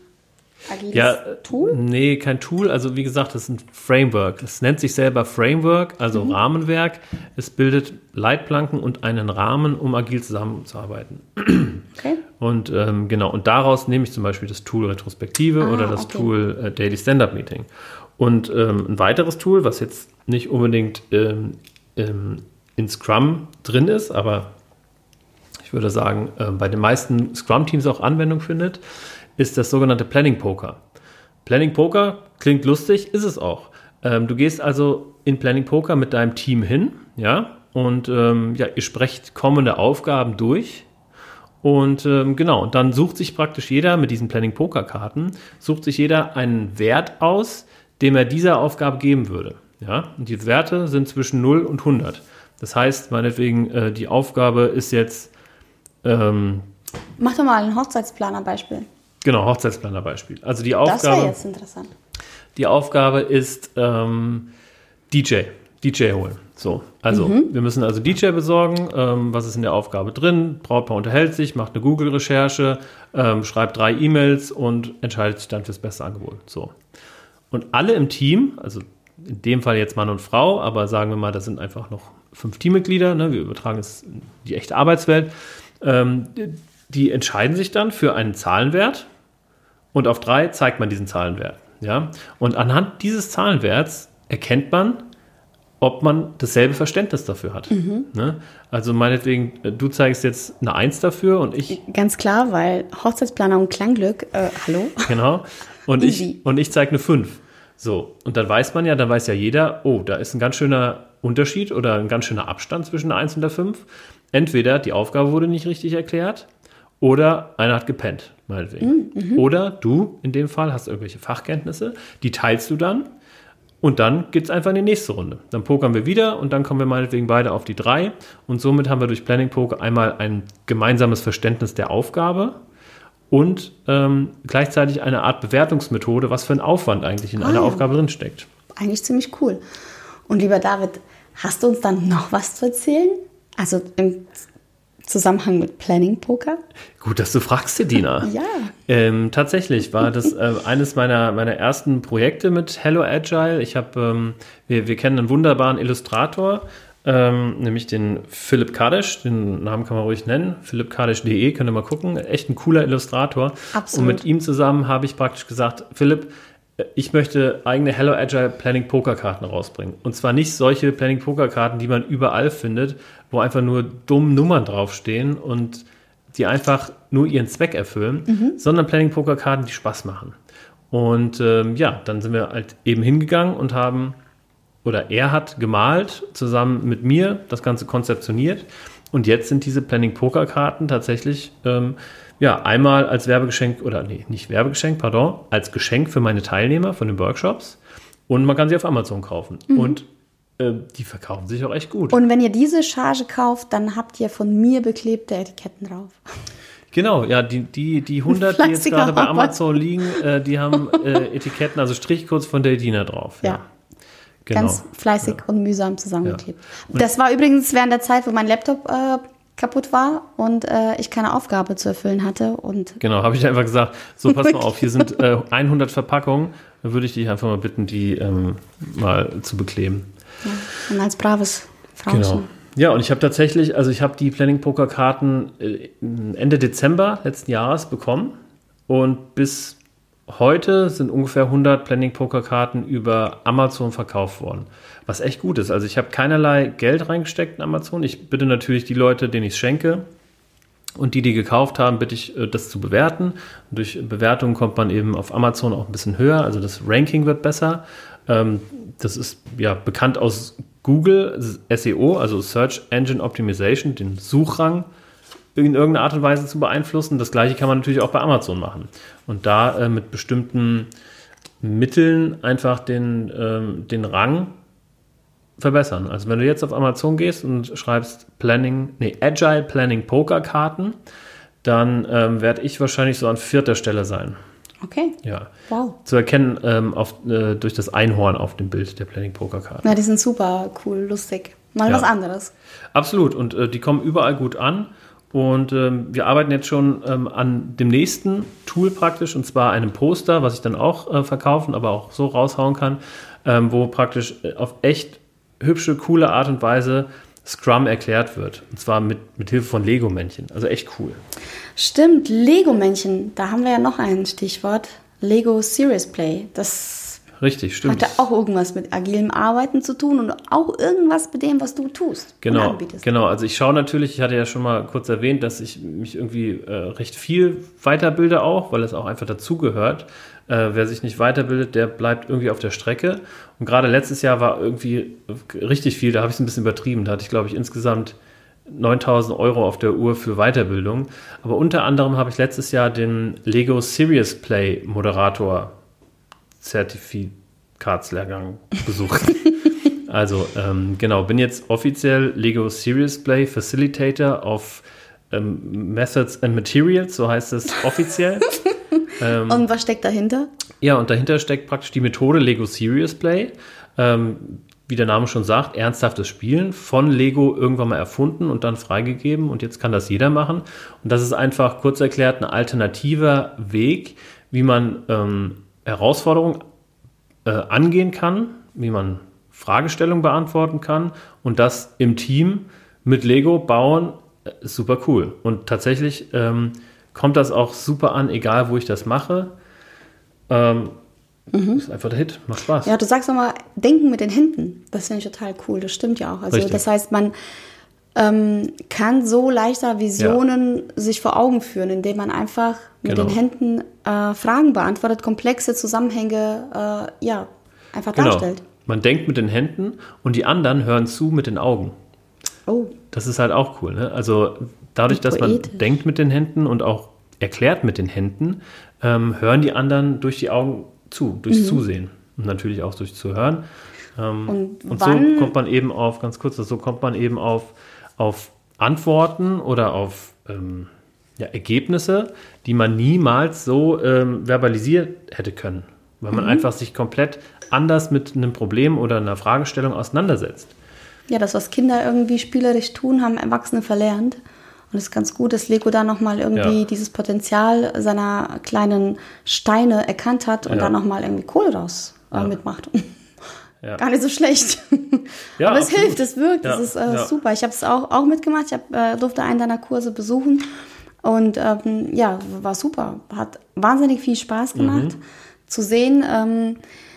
Agiles Ja, Tool? nee, kein Tool. Also wie gesagt, das ist ein Framework. Es nennt sich selber Framework, also Mhm. Rahmenwerk. Es bildet Leitplanken und einen Rahmen, um agil zusammenzuarbeiten. Okay. Und ähm, genau, und daraus nehme ich zum Beispiel das Tool Retrospektive Ah, oder das okay. Tool äh, Daily Stand-Up Meeting. Und ähm, ein weiteres Tool, was jetzt nicht unbedingt ähm, ähm, in Scrum drin ist, aber ich würde sagen, äh, bei den meisten Scrum-Teams auch Anwendung findet, ist das sogenannte Planning Poker. Planning Poker klingt lustig, ist es auch. Ähm, du gehst also in Planning Poker mit deinem Team hin, ja, und ähm, ja, ihr sprecht kommende Aufgaben durch. Und ähm, genau, und dann sucht sich praktisch jeder mit diesen Planning Poker Karten, sucht sich jeder einen Wert aus, dem er dieser Aufgabe geben würde. Ja, und die Werte sind zwischen 0 und 100. Das heißt, meinetwegen, äh, die Aufgabe ist jetzt, ähm, Mach doch mal ein Hochzeitsplaner-Beispiel. genau, Hochzeitsplaner-Beispiel. Also die Das wäre Aufgabe, jetzt interessant. die Aufgabe ist ähm, DJ, DJ holen. So, also wir müssen also DJ besorgen. Ähm, was ist in der Aufgabe drin? Brautpaar unterhält sich, macht eine Google-Recherche, ähm, schreibt drei E-Mails und entscheidet sich dann fürs beste Angebot. So. Und alle im Team, also in dem Fall jetzt Mann und Frau, aber sagen wir mal, das sind einfach noch fünf Teammitglieder, ne? wir übertragen es in die echte Arbeitswelt, ähm, die entscheiden sich dann für einen Zahlenwert und auf drei zeigt man diesen Zahlenwert. Ja? Und anhand dieses Zahlenwerts erkennt man, ob man dasselbe Verständnis dafür hat. Ne? Also meinetwegen, äh, du zeigst jetzt eine Eins dafür und ich Ganz klar, weil Hochzeitsplaner und Klangglück, äh, hallo? Genau. Und ich, und ich zeige eine 5. So, und dann weiß man ja, dann weiß ja jeder, oh, da ist ein ganz schöner Unterschied oder ein ganz schöner Abstand zwischen der 1 und der 5. Entweder die Aufgabe wurde nicht richtig erklärt oder einer hat gepennt, meinetwegen. Oder du in dem Fall hast irgendwelche Fachkenntnisse, die teilst du dann und dann geht es einfach in die nächste Runde. Dann pokern wir wieder und dann kommen wir meinetwegen beide auf die 3 und somit haben wir durch Planning Poker einmal ein gemeinsames Verständnis der Aufgabe und ähm, gleichzeitig eine Art Bewertungsmethode, was für ein Aufwand eigentlich in einer ja. Aufgabe drinsteckt. Eigentlich ziemlich cool. Und lieber David, hast du uns dann noch was zu erzählen? Also im Zusammenhang mit Planning Poker? Gut, dass du fragst, Sedina. Ja. Ähm, tatsächlich war das äh, eines meiner, meiner ersten Projekte mit Hello Agile. Ich habe, ähm, wir, wir kennen einen wunderbaren Illustrator, ähm, nämlich den Philipp Kadesch. Den Namen kann man ruhig nennen. philippkadesch.de, könnt ihr mal gucken. Echt ein cooler Illustrator. Absolut. Und mit ihm zusammen habe ich praktisch gesagt, Philipp, ich möchte eigene Hello Agile Planning Pokerkarten rausbringen. Und zwar nicht solche Planning Pokerkarten, die man überall findet, wo einfach nur dumm Nummern draufstehen und die einfach nur ihren Zweck erfüllen, sondern Planning Pokerkarten, die Spaß machen. Und ähm, ja, dann sind wir halt eben hingegangen und haben, oder er hat gemalt, zusammen mit mir das Ganze konzeptioniert. Und jetzt sind diese Planning Pokerkarten tatsächlich ähm, ja einmal als Werbegeschenk oder nee, nicht Werbegeschenk, pardon, als Geschenk für meine Teilnehmer von den Workshops. Und man kann sie auf Amazon kaufen. Und äh, die verkaufen sich auch echt gut. Und wenn ihr diese Charge kauft, dann habt ihr von mir beklebte Etiketten drauf. Genau, ja, die, die, die 100, die jetzt gerade bei. Amazon liegen, äh, die haben äh, Etiketten, also Strichcodes von Deldina drauf. Ja. genau. Ganz fleißig und mühsam zusammengeklebt. Das war übrigens während der Zeit, wo mein Laptop äh, kaputt war und äh, ich keine Aufgabe zu erfüllen hatte. Und Genau, habe ich einfach gesagt, so pass mal auf, hier sind äh, 100 Verpackungen, da würde ich dich einfach mal bitten, die ähm, mal zu bekleben. und als braves Frauchen. Genau. Ja, und ich habe tatsächlich, also ich habe die Planning Poker Karten äh, Ende Dezember letzten Jahres bekommen und bis heute sind ungefähr 100 Planning Poker Karten über Amazon verkauft worden, was echt gut ist. Also ich habe keinerlei Geld reingesteckt in Amazon. Ich bitte natürlich die Leute, denen ich es schenke, und die, die gekauft haben, bitte ich, äh, das zu bewerten. Und durch Bewertungen kommt man eben auf Amazon auch ein bisschen höher, also das Ranking wird besser. Ähm, das ist ja bekannt aus Google SEO, also Search Engine Optimization, den Suchrang in irgendeiner Art und Weise zu beeinflussen. Das gleiche kann man natürlich auch bei Amazon machen. Und da äh, mit bestimmten Mitteln einfach den, ähm, den Rang verbessern. Also wenn du jetzt auf Amazon gehst und schreibst Planning, nee, Agile Planning Pokerkarten, dann ähm, werde ich wahrscheinlich so an vierter Stelle sein. Okay. Ja. Wow. Zu erkennen ähm, auf, äh, durch das Einhorn auf dem Bild der Planning Pokerkarten. Na, die sind super cool, lustig. Mal Ja. was anderes. Absolut. Und äh, die kommen überall gut an. Und ähm, wir arbeiten jetzt schon ähm, an dem nächsten Tool praktisch, und zwar einem Poster, was ich dann auch äh, verkaufen, aber auch so raushauen kann, ähm, wo praktisch äh, auf echt hübsche, coole Art und Weise Scrum erklärt wird. Und zwar mit, mit Hilfe von Lego-Männchen. Also echt cool. Stimmt, Lego-Männchen, da haben wir ja noch ein Stichwort. Lego Serious Play. Das Richtig, stimmt. hat ja auch irgendwas mit agilem Arbeiten zu tun und auch irgendwas mit dem, was du tust. Genau, genau. Also ich schaue natürlich, ich hatte ja schon mal kurz erwähnt, dass ich mich irgendwie äh, recht viel weiterbilde auch, weil es auch einfach dazugehört. Äh, wer sich nicht weiterbildet, der bleibt irgendwie auf der Strecke. Und gerade letztes Jahr war irgendwie richtig viel, da habe ich es ein bisschen übertrieben. Da hatte ich, glaube ich, insgesamt 9000 Euro auf der Uhr für Weiterbildung. Aber unter anderem habe ich letztes Jahr den Lego Serious Play Moderator Zertifikatslehrgang besucht. also ähm, genau, bin jetzt offiziell Lego Serious Play Facilitator of ähm, Methods and Materials, so heißt es offiziell. Ähm, Und was steckt dahinter? ja, und dahinter steckt praktisch die Methode Lego Serious Play. Ähm, wie der Name schon sagt, ernsthaftes Spielen von Lego irgendwann mal erfunden und dann freigegeben und jetzt kann das jeder machen. Und das ist einfach kurz erklärt ein alternativer Weg, wie man ähm, Herausforderungen äh, angehen kann, wie man Fragestellungen beantworten kann und das im Team mit Lego bauen, äh, ist super cool. Und tatsächlich ähm, kommt das auch super an, egal wo ich das mache. Ähm, Ist einfach der Hit, macht Spaß. Ja, du sagst nochmal, denken mit den Händen. Das finde ich total cool. Das stimmt ja auch. Also Richtig. das heißt, man ähm, kann so leichter Visionen sich vor Augen führen, indem man einfach mit Genau. den Händen äh, Fragen beantwortet, komplexe Zusammenhänge äh, ja einfach Genau. darstellt. Man denkt mit den Händen und die anderen hören zu mit den Augen. Oh, Das ist halt auch cool. Ne? Also dadurch, dass man denkt mit den Händen und auch erklärt mit den Händen, ähm, hören die anderen durch die Augen zu, durchs Zusehen und natürlich auch durchs Zuhören. Ähm, Mhm. Und und so kommt man eben auf, ganz kurz, so kommt man eben auf, auf Antworten oder auf ähm, ja, Ergebnisse, die man niemals so ähm, verbalisiert hätte können, weil Mhm. man einfach sich komplett anders mit einem Problem oder einer Fragestellung auseinandersetzt. ja, das, was Kinder irgendwie spielerisch tun, haben Erwachsene verlernt. Und es ist ganz gut, dass Lego da nochmal irgendwie Ja. dieses Potenzial seiner kleinen Steine erkannt hat und Ja. da nochmal irgendwie Kohle raus äh, mitmacht. Ja. Gar nicht so schlecht. Ja, Aber es absolut. hilft, es wirkt, Ja, es ist äh, super. Ich habe es auch, auch mitgemacht, ich hab, äh, durfte einen deiner Kurse besuchen und ähm, ja, war super. Hat wahnsinnig viel Spaß gemacht Mhm. zu sehen, ähm,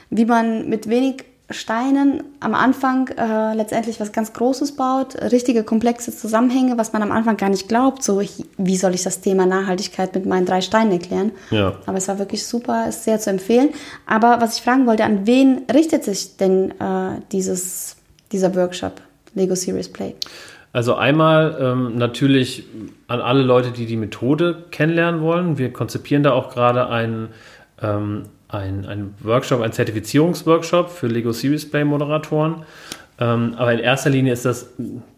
wie man mit wenig Steinen am Anfang äh, letztendlich was ganz Großes baut, richtige komplexe Zusammenhänge, was man am Anfang gar nicht glaubt. So, wie soll ich das Thema Nachhaltigkeit mit meinen drei Steinen erklären? Ja. Aber es war wirklich super, ist sehr zu empfehlen. Aber was ich fragen wollte, an wen richtet sich denn äh, dieses, dieser Workshop, Lego Series Play? Also einmal ähm, natürlich an alle Leute, die die Methode kennenlernen wollen. Wir konzipieren da auch gerade einen, ähm, ein, einen Workshop, einen Zertifizierungsworkshop für Lego Series Play Moderatoren. Ähm, aber in erster Linie ist das,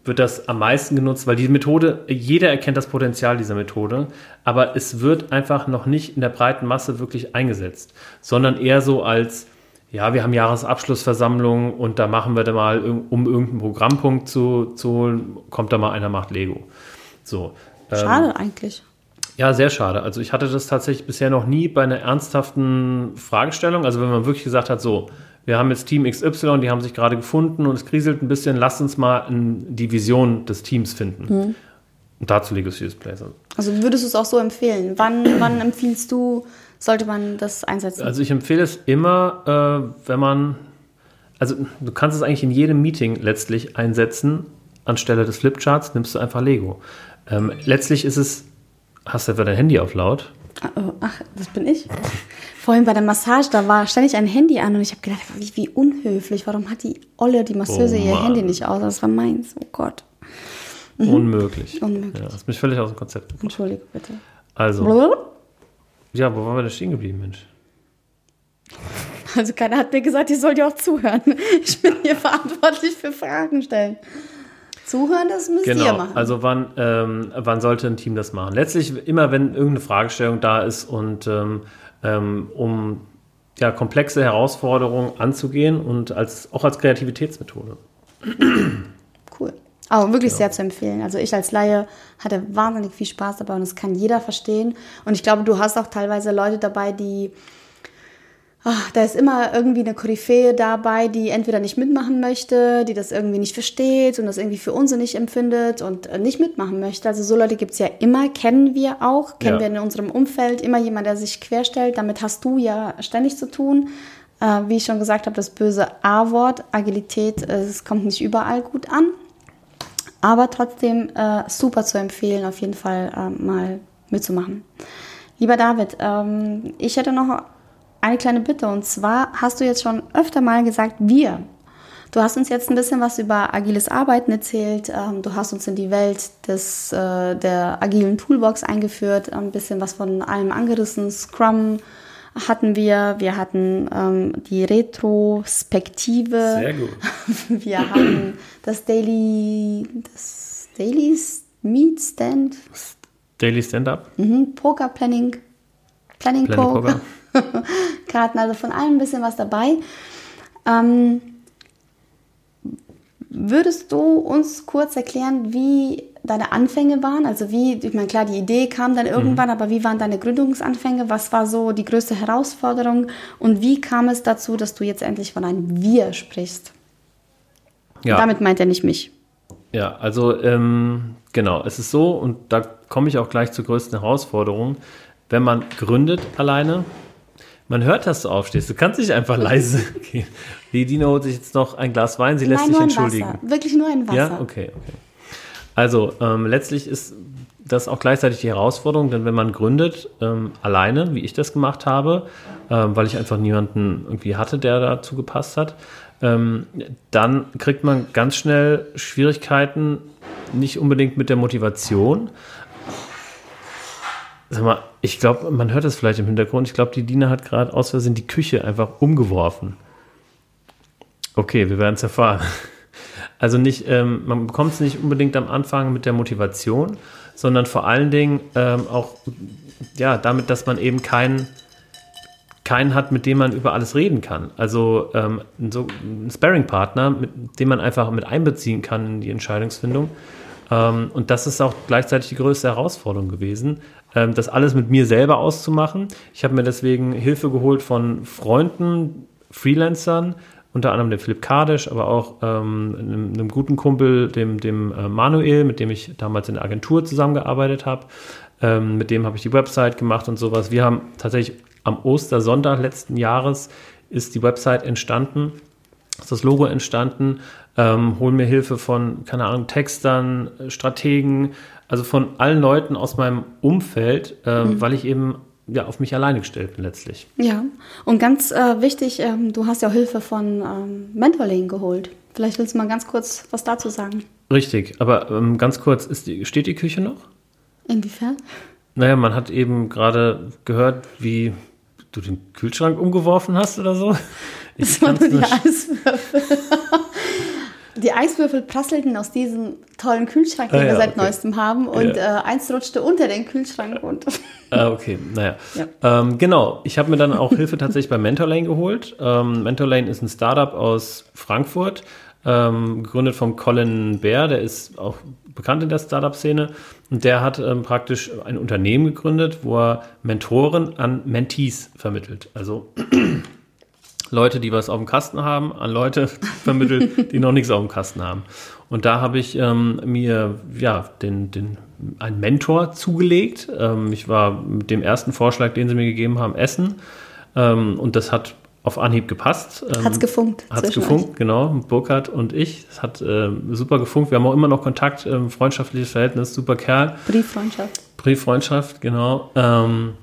wird das am meisten genutzt, weil die Methode, jeder erkennt das Potenzial dieser Methode, aber es wird einfach noch nicht in der breiten Masse wirklich eingesetzt, sondern eher so als, ja, wir haben Jahresabschlussversammlung und da machen wir da mal, um irgendeinen Programmpunkt zu, zu holen, kommt da mal einer, macht Lego. So. ähm, Schade eigentlich. Ja, sehr schade. Also ich hatte das tatsächlich bisher noch nie bei einer ernsthaften Fragestellung. Also wenn man wirklich gesagt hat, so, wir haben jetzt Team XY, die haben sich gerade gefunden und es kriselt ein bisschen, lasst uns mal in die Vision des Teams finden. Und dazu Lego Serious Play. Also würdest du es auch so empfehlen? Wann, wann empfiehlst du, sollte man das einsetzen? Also ich empfehle es immer, äh, wenn man, also du kannst es eigentlich in jedem Meeting letztlich einsetzen. Anstelle des Flipcharts nimmst du einfach Lego. Ähm, letztlich ist es, hast du etwa dein Handy auf laut? Ah, oh, ach, das bin ich. Vorhin bei der Massage, da war ständig ein Handy an und ich habe gedacht, wie, wie unhöflich. Warum hat die Olle, die Masseuse, Oh ihr. Handy nicht aus? Das war meins. Oh Gott. Unmöglich. Mhm. Unmöglich. Ja, hast mich völlig aus dem Konzept gebracht. Entschuldige bitte. Also, Blub. ja, wo waren wir denn stehen geblieben, Mensch? Also keiner hat mir gesagt, ihr sollt ja auch zuhören. Ich bin hier verantwortlich für Fragen stellen. Zuhören, das müsst ihr Genau, machen. also wann, ähm, wann sollte ein Team das machen? Letztlich immer, wenn irgendeine Fragestellung da ist und ähm, ähm, um ja, komplexe Herausforderungen anzugehen und als, auch als Kreativitätsmethode. cool. Auch wirklich sehr zu empfehlen. Also ich als Laie hatte wahnsinnig viel Spaß dabei und das kann jeder verstehen. Und ich glaube, du hast auch teilweise Leute dabei, die ach, da ist immer irgendwie eine Koryphäe dabei, die entweder nicht mitmachen möchte, die das irgendwie nicht versteht und das irgendwie für unsinnig empfindet und äh, nicht mitmachen möchte. Also so Leute gibt es ja immer, kennen wir auch, kennen Ja. wir in unserem Umfeld, immer jemand, der sich querstellt. Damit hast du ja ständig zu tun. Äh, wie ich schon gesagt habe, das böse A-Wort, Agilität, äh, es kommt nicht überall gut an. Aber trotzdem äh, super zu empfehlen, auf jeden Fall äh, mal mitzumachen. Lieber David, ähm, ich hätte noch eine kleine Bitte und zwar hast du jetzt schon öfter mal gesagt, wir. Du hast uns jetzt ein bisschen was über agiles Arbeiten erzählt. Ähm, du hast uns in die Welt des, äh, der agilen Toolbox eingeführt, ein bisschen was von allem angerissen. Scrum hatten wir, wir hatten ähm, die Retrospektive. Sehr gut. Wir haben das Daily, das Daily Meet Stand, Daily Stand-Up. mhm, Poker Planning, Planning, Planning Poker, Karten, also von allem ein bisschen was dabei. Ähm, würdest du uns kurz erklären, wie deine Anfänge waren? Also wie, ich meine, klar, die Idee kam dann irgendwann, aber wie waren deine Gründungsanfänge? Was war so die größte Herausforderung? Und wie kam es dazu, dass du jetzt endlich von einem Wir sprichst? Ja. Damit meint er nicht mich. Ja, also ähm, genau, es ist so, und da komme ich auch gleich zur größten Herausforderung, wenn man gründet alleine, man hört, dass du aufstehst, du kannst nicht einfach leise gehen. Die Dino holt sich jetzt noch ein Glas Wein, sie lässt Nein, sich entschuldigen. Wasser. Wirklich nur ein Wasser. Ja, okay, okay. Also ähm, letztlich ist das auch gleichzeitig die Herausforderung, denn wenn man gründet, ähm, alleine, wie ich das gemacht habe, ähm, weil ich einfach niemanden irgendwie hatte, der dazu gepasst hat, ähm, dann kriegt man ganz schnell Schwierigkeiten, nicht unbedingt mit der Motivation. Sag mal, ich glaube, man hört es vielleicht im Hintergrund. Ich glaube, die Dina hat gerade aus Versehen die Küche einfach umgeworfen. Okay, wir werden es erfahren. Also nicht, ähm, man bekommt es nicht unbedingt am Anfang mit der Motivation, sondern vor allen Dingen ähm, auch ja, damit, dass man eben keinen keinen hat, mit dem man über alles reden kann. Also ähm, so ein Sparring-Partner, mit dem man einfach mit einbeziehen kann in die Entscheidungsfindung. Ähm, und das ist auch gleichzeitig die größte Herausforderung gewesen, ähm, das alles mit mir selber auszumachen. Ich habe mir deswegen Hilfe geholt von Freunden, Freelancern, unter anderem dem Philipp Kardisch, aber auch ähm, einem, einem guten Kumpel, dem, dem äh, Manuel, mit dem ich damals in der Agentur zusammengearbeitet habe. Ähm, mit dem habe ich die Website gemacht und sowas. Wir haben tatsächlich am Ostersonntag letzten Jahres ist die Website entstanden, ist das Logo entstanden. Ähm, holen mir Hilfe von, keine Ahnung, Textern, äh, Strategen, also von allen Leuten aus meinem Umfeld, ähm, weil ich eben ja, auf mich alleine gestellt bin letztlich. Ja, und ganz äh, wichtig, ähm, du hast ja auch Hilfe von ähm, Mentoring geholt. Vielleicht willst du mal ganz kurz was dazu sagen. Richtig, aber ähm, ganz kurz, ist die, steht die Küche noch? Inwiefern? Naja, man hat eben gerade gehört, wie du den Kühlschrank umgeworfen hast oder so. Das waren nur die nicht- Eiswürfel. Die Eiswürfel prasselten aus diesem tollen Kühlschrank, den Ah, wir ja, seit okay. neuestem haben. Und Ja. äh, eins rutschte unter den Kühlschrank runter. Ah, okay, naja. Ja. Ähm, genau, ich habe mir dann auch Hilfe tatsächlich bei Mentorlane geholt. Ähm, Mentorlane ist ein Startup aus Frankfurt, ähm, gegründet von Colin Baer, der ist auch bekannt in der Startup-Szene. Und der hat ähm, praktisch ein Unternehmen gegründet, wo er Mentoren an Mentees vermittelt. Also Leute, die was auf dem Kasten haben, an Leute vermittelt, die noch nichts auf dem Kasten haben. Und da habe ich ähm, mir ja den, den, einen Mentor zugelegt. Ähm, ich war mit dem ersten Vorschlag, den sie mir gegeben haben, essen. Ähm, und das hat auf Anhieb gepasst. Ähm, Hat's gefunkt Hat's zwischen gefunkt, genau. Burkhard und ich. Es hat ähm, super gefunkt. Wir haben auch immer noch Kontakt, ähm, freundschaftliches Verhältnis, super Kerl. Brieffreundschaft. Brieffreundschaft, genau. Ähm,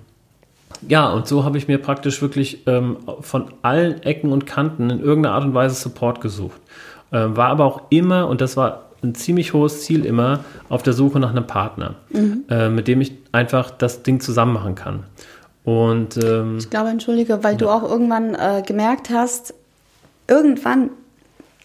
ja, und so habe ich mir praktisch wirklich ähm, von allen Ecken und Kanten in irgendeiner Art und Weise Support gesucht. Ähm, war aber auch immer, und das war ein ziemlich hohes Ziel immer, auf der Suche nach einem Partner, äh, mit dem ich einfach das Ding zusammen machen kann. Und ähm, Ich glaube, entschuldige, weil du auch irgendwann äh, gemerkt hast, irgendwann,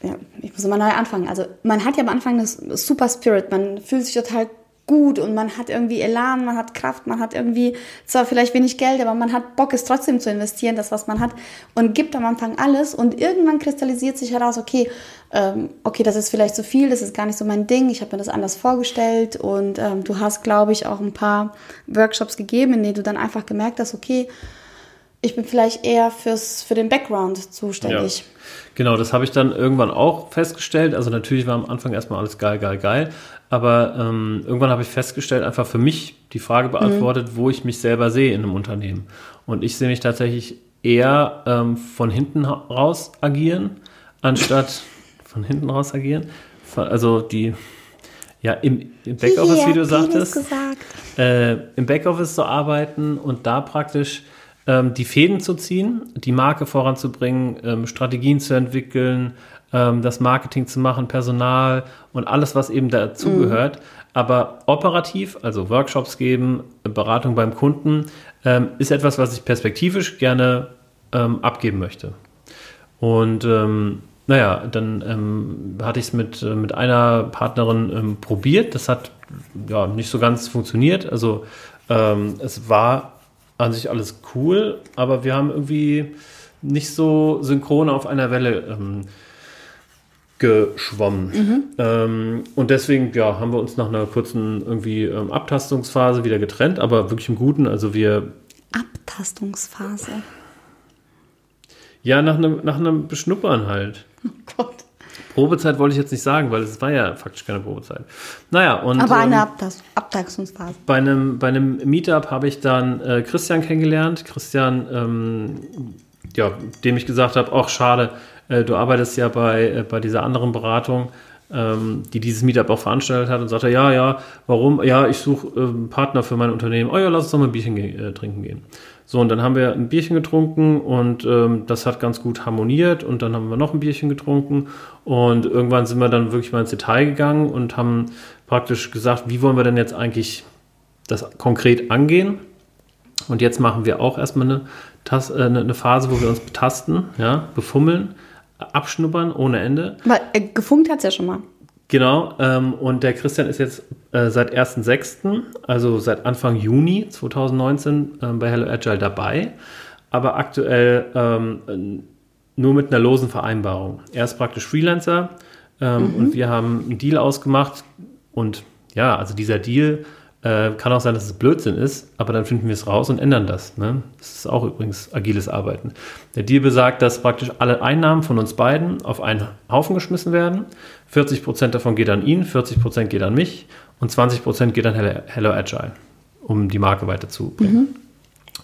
ja, ich muss mal neu anfangen. Also man hat ja am Anfang das Super Spirit, man fühlt sich total gut und man hat irgendwie Elan, man hat Kraft, man hat irgendwie zwar vielleicht wenig Geld, aber man hat Bock, es trotzdem zu investieren, das, was man hat und gibt am Anfang alles und irgendwann kristallisiert sich heraus, okay, ähm, okay, das ist vielleicht zu viel, das ist gar nicht so mein Ding, ich habe mir das anders vorgestellt und ähm, du hast, glaube ich, auch ein paar Workshops gegeben, in denen du dann einfach gemerkt hast, okay, ich bin vielleicht eher fürs, für den Background zuständig. Ja. Genau, das habe ich dann irgendwann auch festgestellt. Also natürlich war am Anfang erstmal alles geil, geil, geil. Aber ähm, irgendwann habe ich festgestellt, einfach für mich die Frage beantwortet, mhm. wo ich mich selber sehe in einem Unternehmen. Und ich sehe mich tatsächlich eher ähm, von hinten raus agieren, anstatt von hinten raus agieren. Also die, ja, im, im Backoffice, wie du sagtest, äh, im Backoffice zu arbeiten und da praktisch ähm, die Fäden zu ziehen, die Marke voranzubringen, ähm, Strategien zu entwickeln, ähm, das Marketing zu machen, Personal und alles, was eben dazugehört. Mhm. Aber operativ, also Workshops geben, Beratung beim Kunden, ähm, ist etwas, was ich perspektivisch gerne ähm, abgeben möchte. Und ähm, naja, dann ähm, hatte ich es mit, äh, mit einer Partnerin probiert. Das hat ja nicht so ganz funktioniert. Also es war an sich alles cool, aber wir haben irgendwie nicht so synchron auf einer Welle ähm, geschwommen. Mhm. Ähm, und deswegen ja, haben wir uns nach einer kurzen irgendwie ähm, Abtastungsphase wieder getrennt, aber wirklich im Guten. Also wir. Abtastungsphase. Ja, nach einem, nach einem Beschnuppern halt. Oh Gott. Probezeit wollte ich jetzt nicht sagen, weil es war ja faktisch keine Probezeit. Naja, und. Aber eine ähm, Abtastungsphase. Bei einem, bei einem Meetup habe ich dann äh, Christian kennengelernt. Christian, ähm, ja, dem ich gesagt habe, ach schade, du arbeitest ja bei, äh, bei dieser anderen Beratung, ähm, die dieses Meetup auch veranstaltet hat und sagte, ja, ja, warum? Ja, ich suche ähm, Partner für mein Unternehmen. Oh ja, lass uns doch mal ein Bierchen äh, trinken gehen. So, und dann haben wir ein Bierchen getrunken und ähm, das hat ganz gut harmoniert und dann haben wir noch ein Bierchen getrunken und irgendwann sind wir dann wirklich mal ins Detail gegangen und haben praktisch gesagt, wie wollen wir denn jetzt eigentlich das konkret angehen? Und jetzt machen wir auch erstmal eine, Tas äh, eine Phase, wo wir uns betasten, ja, befummeln abschnuppern ohne Ende. Aber äh, gefunkt hat es ja schon mal. Genau, ähm, und der Christian ist jetzt äh, seit 1.6., also seit Anfang Juni 2019 äh, bei Hello Agile dabei, aber aktuell ähm, nur mit einer losen Vereinbarung. Er ist praktisch Freelancer ähm, mhm. und wir haben einen Deal ausgemacht und ja, also dieser Deal äh, kann auch sein, dass es Blödsinn ist, aber dann finden wir es raus und ändern das. Ne? Das ist auch übrigens agiles Arbeiten. Der Deal besagt, dass praktisch alle Einnahmen von uns beiden auf einen Haufen geschmissen werden. 40 Prozent davon geht an ihn, 40 Prozent geht an mich und 20 Prozent geht an Hello, Hello, Agile, um die Marke weiterzubringen. Mhm.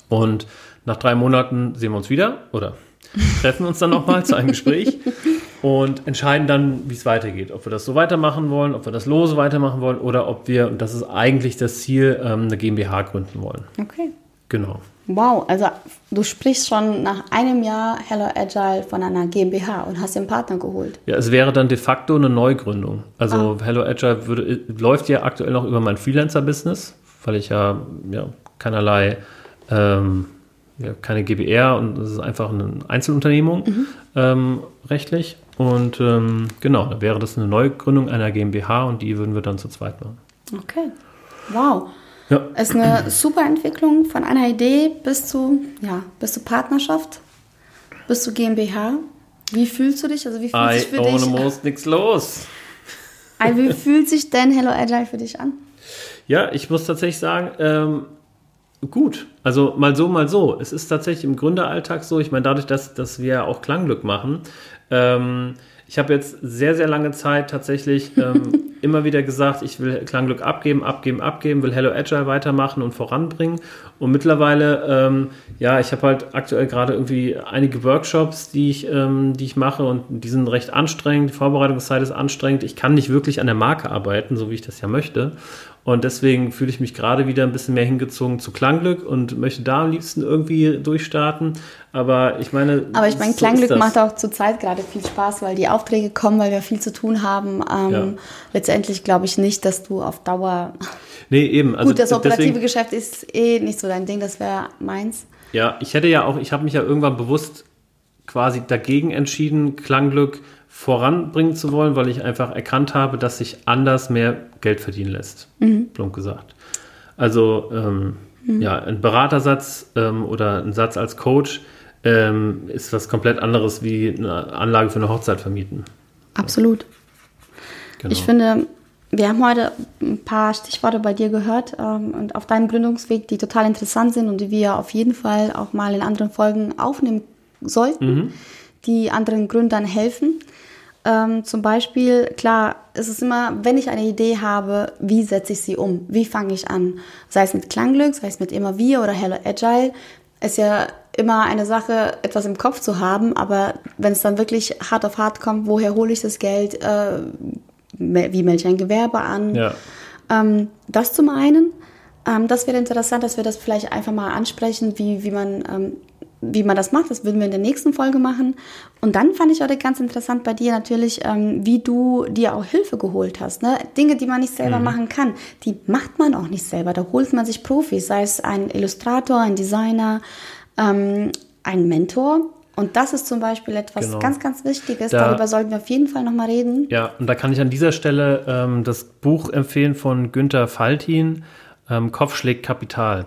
Und nach drei Monaten sehen wir uns wieder oder treffen uns dann nochmal zu einem Gespräch und entscheiden dann, wie es weitergeht. Ob wir das so weitermachen wollen, ob wir das lose weitermachen wollen oder ob wir, und das ist eigentlich das Ziel, ähm, eine GmbH gründen wollen. Okay. Genau. Wow, also du sprichst schon nach einem Jahr Hello Agile von einer GmbH und hast den Partner geholt. Ja, es wäre dann de facto eine Neugründung. Also ah. Hello Agile würde, läuft ja aktuell noch über mein Freelancer-Business, weil ich ja, ja keinerlei ähm, ja, keine GBR und es ist einfach eine Einzelunternehmung mhm. ähm, rechtlich. Und ähm, genau, da wäre das eine Neugründung einer GmbH und die würden wir dann zu zweit machen. Okay. Wow. Ja. Ist eine super Entwicklung von einer Idee bis zu, ja, bis zu Partnerschaft, bis zu GmbH. Wie fühlst du dich? Also wie fühlt I sich für own dich? Almost nichts los. wie fühlt sich denn Hello Agile für dich an? Ja, ich muss tatsächlich sagen, ähm, gut. Also mal so, mal so. Es ist tatsächlich im Gründeralltag so. Ich meine, dadurch, dass, dass wir auch Klangglück machen, ähm, ich habe jetzt sehr, sehr lange Zeit tatsächlich ähm, immer wieder gesagt, ich will Klangglück abgeben, abgeben, abgeben, will Hello Agile weitermachen und voranbringen. Und mittlerweile, ähm, ja, ich habe halt aktuell gerade irgendwie einige Workshops, die ich, ähm, die ich mache und die sind recht anstrengend. Die Vorbereitungszeit ist anstrengend. Ich kann nicht wirklich an der Marke arbeiten, so wie ich das ja möchte. Und deswegen fühle ich mich gerade wieder ein bisschen mehr hingezogen zu Klangglück und möchte da am liebsten irgendwie durchstarten. Aber ich meine. Aber ich meine, so Klangglück macht auch zurzeit gerade viel Spaß, weil die Aufträge kommen, weil wir viel zu tun haben. Ähm, ja. Letztendlich glaube ich nicht, dass du auf Dauer. Nee, eben. Also Gut, das operative deswegen, Geschäft ist eh nicht so dein Ding, das wäre meins. Ja, ich hätte ja auch, ich habe mich ja irgendwann bewusst quasi dagegen entschieden, Klangglück voranbringen zu wollen, weil ich einfach erkannt habe, dass sich anders mehr Geld verdienen lässt. Mhm. Plump gesagt. Also ähm, mhm. ja, ein Beratersatz ähm, oder ein Satz als Coach ähm, ist was komplett anderes wie eine Anlage für eine Hochzeit vermieten. Absolut. Genau. Ich finde, wir haben heute ein paar Stichworte bei dir gehört ähm, und auf deinem Gründungsweg, die total interessant sind und die wir auf jeden Fall auch mal in anderen Folgen aufnehmen sollten, mhm. Die anderen Gründern helfen. Ähm, zum Beispiel, klar, ist es immer, wenn ich eine Idee habe, wie setze ich sie um? Wie fange ich an? Sei es mit Klangglück, sei es mit Immer Wir oder Hello Agile, ist ja immer eine Sache, etwas im Kopf zu haben, aber wenn es dann wirklich hart auf hart kommt, woher hole ich das Geld? Äh, wie melde ich ein Gewerbe an? Ja. Ähm, das zum einen. Ähm, das wäre interessant, dass wir das vielleicht einfach mal ansprechen, wie, wie man ähm, wie man das macht, das würden wir in der nächsten Folge machen. Und dann fand ich heute ganz interessant bei dir natürlich, ähm, wie du dir auch Hilfe geholt hast. Ne? Dinge, die man nicht selber mhm. machen kann, die macht man auch nicht selber. Da holt man sich Profis, sei es ein Illustrator, ein Designer, ähm, ein Mentor. Und das ist zum Beispiel etwas genau. ganz, ganz Wichtiges. Da, Darüber sollten wir auf jeden Fall nochmal reden. Ja, und da kann ich an dieser Stelle ähm, das Buch empfehlen von Günter Faltin, ähm, Kopf schlägt Kapital.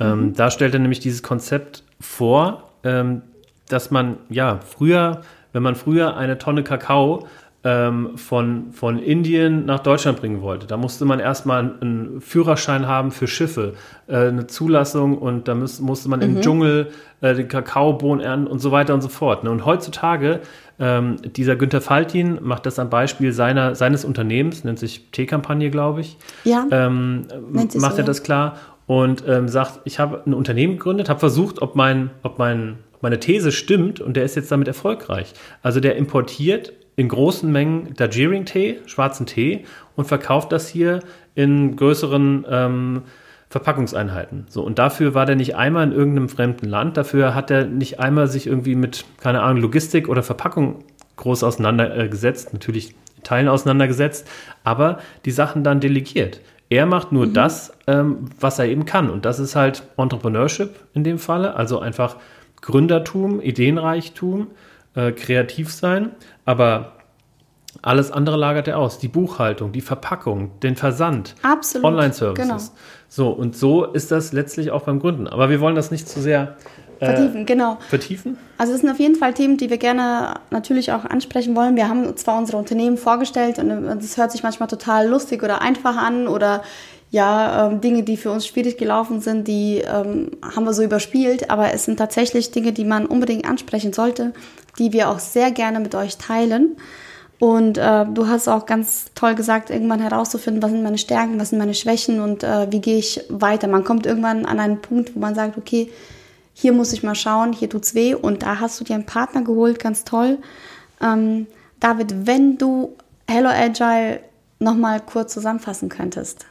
Ähm, mhm. Da stellt er nämlich dieses Konzept vor, ähm, dass man, ja, früher, wenn man früher eine Tonne Kakao ähm, von, von Indien nach Deutschland bringen wollte, da musste man erstmal einen Führerschein haben für Schiffe, äh, eine Zulassung und da muss, musste man mhm. im Dschungel äh, den Kakaobohnen ernten und so weiter und so fort. Ne? Und heutzutage, ähm, dieser Günther Faltin macht das am Beispiel seiner, seines Unternehmens, nennt sich T-Kampagne, glaube ich. Ja. Ähm, macht so, er das klar und ähm, sagt, ich habe ein Unternehmen gegründet, habe versucht, ob, mein, ob mein, meine These stimmt und der ist jetzt damit erfolgreich. Also der importiert in großen Mengen Darjeeling-Tee, schwarzen Tee und verkauft das hier in größeren ähm, Verpackungseinheiten. So, und dafür war der nicht einmal in irgendeinem fremden Land, dafür hat er nicht einmal sich irgendwie mit, keine Ahnung, Logistik oder Verpackung groß auseinandergesetzt, natürlich Teilen auseinandergesetzt, aber die Sachen dann delegiert. Er macht nur mhm. das, ähm, was er eben kann. Und das ist halt Entrepreneurship in dem Falle, also einfach Gründertum, Ideenreichtum, äh, kreativ sein. Aber alles andere lagert er aus. Die Buchhaltung, die Verpackung, den Versand, Online-Services. Genau. So, und so ist das letztlich auch beim Gründen. Aber wir wollen das nicht zu sehr Vertiefen, äh, genau. Vertiefen? Also es sind auf jeden Fall Themen, die wir gerne natürlich auch ansprechen wollen. Wir haben zwar unsere Unternehmen vorgestellt und es hört sich manchmal total lustig oder einfach an oder ja, ähm, Dinge, die für uns schwierig gelaufen sind, die ähm, haben wir so überspielt, aber es sind tatsächlich Dinge, die man unbedingt ansprechen sollte, die wir auch sehr gerne mit euch teilen. Und äh, du hast auch ganz toll gesagt, irgendwann herauszufinden, was sind meine Stärken, was sind meine Schwächen und äh, wie gehe ich weiter. Man kommt irgendwann an einen Punkt, wo man sagt, okay, hier muss ich mal schauen, hier tut's weh und da hast du dir einen Partner geholt, ganz toll. Ähm, David, wenn du Hello Agile nochmal kurz zusammenfassen könntest,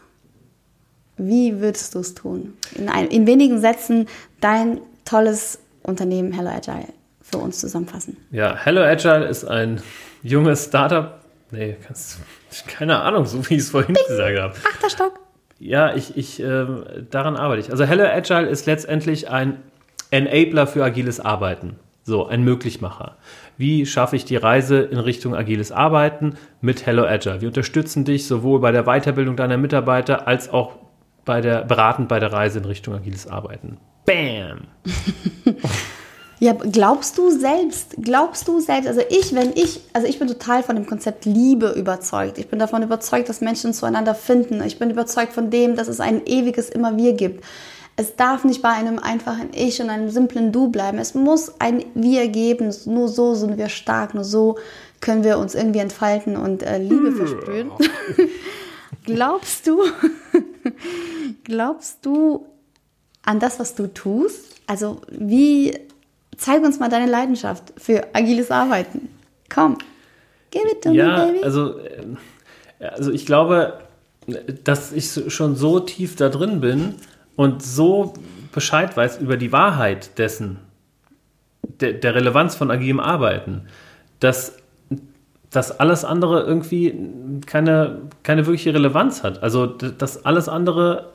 wie würdest du es tun? In, ein, in wenigen Sätzen dein tolles Unternehmen Hello Agile für uns zusammenfassen. Ja, Hello Agile ist ein junges Startup. Nee, kannst, keine Ahnung, so wie ich es vorhin Bing, gesagt habe. Achter Stock. Ja, ich, ich, äh, daran arbeite ich. Also Hello Agile ist letztendlich ein Enabler für agiles Arbeiten. So, ein Möglichmacher. Wie schaffe ich die Reise in Richtung agiles Arbeiten mit Hello Agile? Wir unterstützen dich sowohl bei der Weiterbildung deiner Mitarbeiter als auch bei der, beratend bei der Reise in Richtung agiles Arbeiten. Bam! ja, glaubst du selbst, glaubst du selbst, also ich, wenn ich, also ich bin total von dem Konzept Liebe überzeugt. Ich bin davon überzeugt, dass Menschen zueinander finden. Ich bin überzeugt von dem, dass es ein ewiges Immer wir gibt. Es darf nicht bei einem einfachen Ich und einem simplen Du bleiben. Es muss ein Wir geben. Nur so sind wir stark. Nur so können wir uns irgendwie entfalten und äh, Liebe versprühen. glaubst du, glaubst du an das, was du tust? Also wie, zeig uns mal deine Leidenschaft für agiles Arbeiten. Komm, give it to ja, me, baby. Also, äh, also ich glaube, dass ich schon so tief da drin bin, und so Bescheid weiß über die Wahrheit dessen, der, der Relevanz von agilem Arbeiten, dass, dass alles andere irgendwie keine, keine wirkliche Relevanz hat. Also, dass alles andere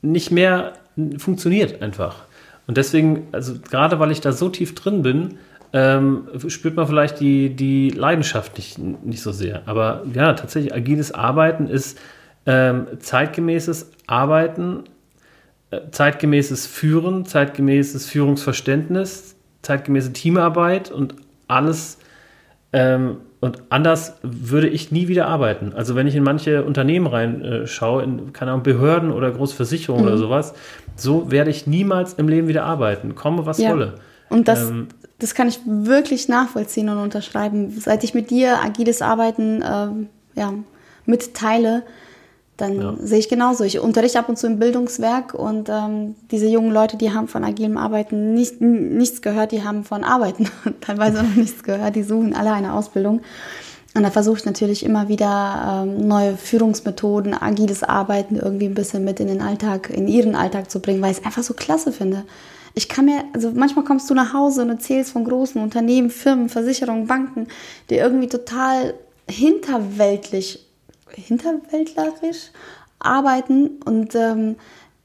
nicht mehr funktioniert einfach. Und deswegen, also gerade weil ich da so tief drin bin, ähm, spürt man vielleicht die, die Leidenschaft nicht, nicht so sehr. Aber ja, tatsächlich, agiles Arbeiten ist ähm, zeitgemäßes Arbeiten, zeitgemäßes Führen, zeitgemäßes Führungsverständnis, zeitgemäße Teamarbeit und alles. Ähm, und anders würde ich nie wieder arbeiten. Also wenn ich in manche Unternehmen reinschaue, äh, in keine Ahnung, Behörden oder Großversicherungen mhm. oder sowas, so werde ich niemals im Leben wieder arbeiten, komme was ja. wolle. Und das, ähm, das kann ich wirklich nachvollziehen und unterschreiben. Seit ich mit dir agiles Arbeiten ähm, ja, mitteile, dann ja. sehe ich genauso. Ich unterrichte ab und zu im Bildungswerk und ähm, diese jungen Leute, die haben von agilem Arbeiten nicht, nichts gehört, die haben von Arbeiten teilweise noch nichts gehört, die suchen alle eine Ausbildung. Und da versuche ich natürlich immer wieder ähm, neue Führungsmethoden, agiles Arbeiten irgendwie ein bisschen mit in den Alltag, in ihren Alltag zu bringen, weil ich es einfach so klasse finde. Ich kann mir, also manchmal kommst du nach Hause und erzählst von großen Unternehmen, Firmen, Versicherungen, Banken, die irgendwie total hinterweltlich, hinterwäldlerisch arbeiten und ähm,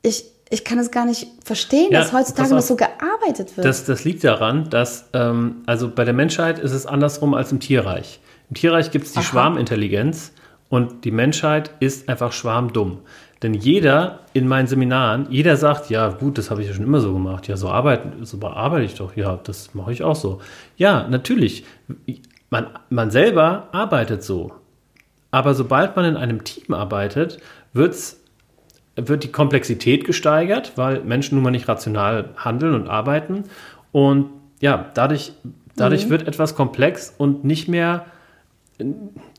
ich, ich kann es gar nicht verstehen, ja, dass heutzutage noch so gearbeitet wird. Das, das liegt daran, dass, ähm, also bei der Menschheit ist es andersrum als im Tierreich. Im Tierreich gibt es die Aha. Schwarmintelligenz und die Menschheit ist einfach schwarmdumm. Denn jeder in meinen Seminaren, jeder sagt, ja gut, das habe ich ja schon immer so gemacht. Ja, so arbeite, so arbeite ich doch. Ja, das mache ich auch so. Ja, natürlich. Man, man selber arbeitet so. Aber sobald man in einem Team arbeitet, wird's, wird die Komplexität gesteigert, weil Menschen nun mal nicht rational handeln und arbeiten. Und ja, dadurch, dadurch mhm. wird etwas komplex und nicht mehr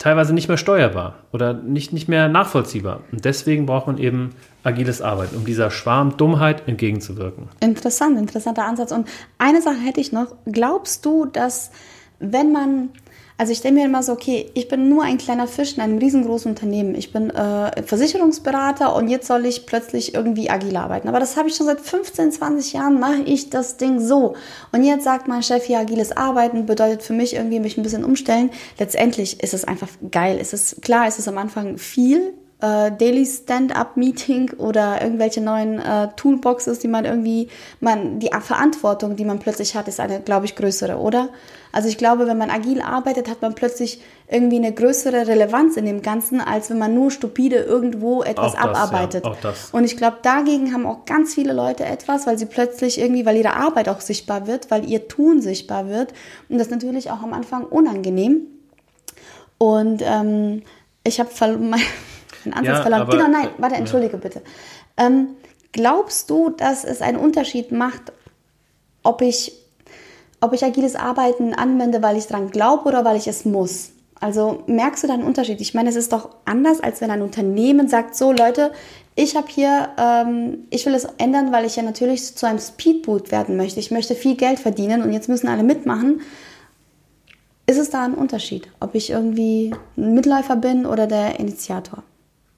teilweise nicht mehr steuerbar oder nicht, nicht mehr nachvollziehbar. Und deswegen braucht man eben agiles Arbeiten, um dieser Schwarmdummheit entgegenzuwirken. Interessant, interessanter Ansatz. Und eine Sache hätte ich noch. Glaubst du, dass wenn man also ich denke mir immer so, okay, ich bin nur ein kleiner Fisch in einem riesengroßen Unternehmen. Ich bin äh, Versicherungsberater und jetzt soll ich plötzlich irgendwie agil arbeiten. Aber das habe ich schon seit 15, 20 Jahren, mache ich das Ding so. Und jetzt sagt mein Chef, ja, agiles Arbeiten bedeutet für mich irgendwie mich ein bisschen umstellen. Letztendlich ist es einfach geil. Es ist klar, es ist am Anfang viel, äh, Daily Stand-up-Meeting oder irgendwelche neuen äh, Toolboxes, die man irgendwie, man, die Verantwortung, die man plötzlich hat, ist eine, glaube ich, größere, oder? Also ich glaube, wenn man agil arbeitet, hat man plötzlich irgendwie eine größere Relevanz in dem Ganzen, als wenn man nur stupide irgendwo etwas das, abarbeitet. Ja, Und ich glaube, dagegen haben auch ganz viele Leute etwas, weil sie plötzlich irgendwie, weil ihre Arbeit auch sichtbar wird, weil ihr Tun sichtbar wird. Und das ist natürlich auch am Anfang unangenehm. Und ähm, ich habe den Ansatz ja, verloren. genau, nein, warte, entschuldige ja. bitte. Ähm, glaubst du, dass es einen Unterschied macht, ob ich, ob ich agiles Arbeiten anwende, weil ich daran glaube oder weil ich es muss? Also merkst du da einen Unterschied? Ich meine, es ist doch anders, als wenn ein Unternehmen sagt, so Leute, ich habe hier, ähm, ich will es ändern, weil ich ja natürlich zu einem Speedboot werden möchte. Ich möchte viel Geld verdienen und jetzt müssen alle mitmachen. Ist es da ein Unterschied, ob ich irgendwie ein Mitläufer bin oder der Initiator?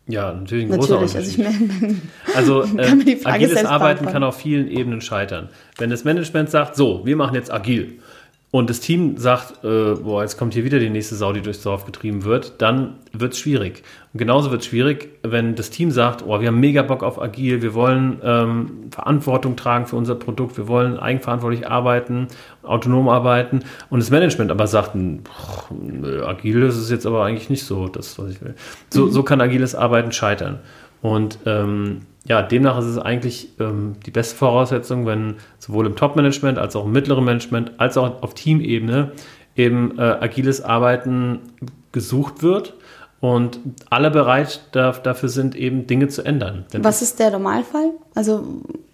Ja, natürlich ein großer natürlich, Unterschied. Also, ich mein, also äh, agiles Arbeiten kann auf vielen Ebenen scheitern. Wenn das Management sagt, so, wir machen jetzt agil, und das Team sagt, äh, boah, jetzt kommt hier wieder die nächste Sau, die durchs Dorf getrieben wird, dann wird es schwierig. Und genauso wird es schwierig, wenn das Team sagt, oh, wir haben mega Bock auf agil, wir wollen ähm, Verantwortung tragen für unser Produkt, wir wollen eigenverantwortlich arbeiten, autonom arbeiten und das Management aber sagt, boah, agil ist es jetzt aber eigentlich nicht so, das, was ich will. So, mhm. so kann agiles Arbeiten scheitern. Und ähm, ja, demnach ist es eigentlich ähm, die beste Voraussetzung, wenn sowohl im Top-Management als auch im mittleren Management als auch auf Teamebene eben äh, agiles Arbeiten gesucht wird und alle bereit da, dafür sind, eben Dinge zu ändern. Denn was ist der Normalfall? Also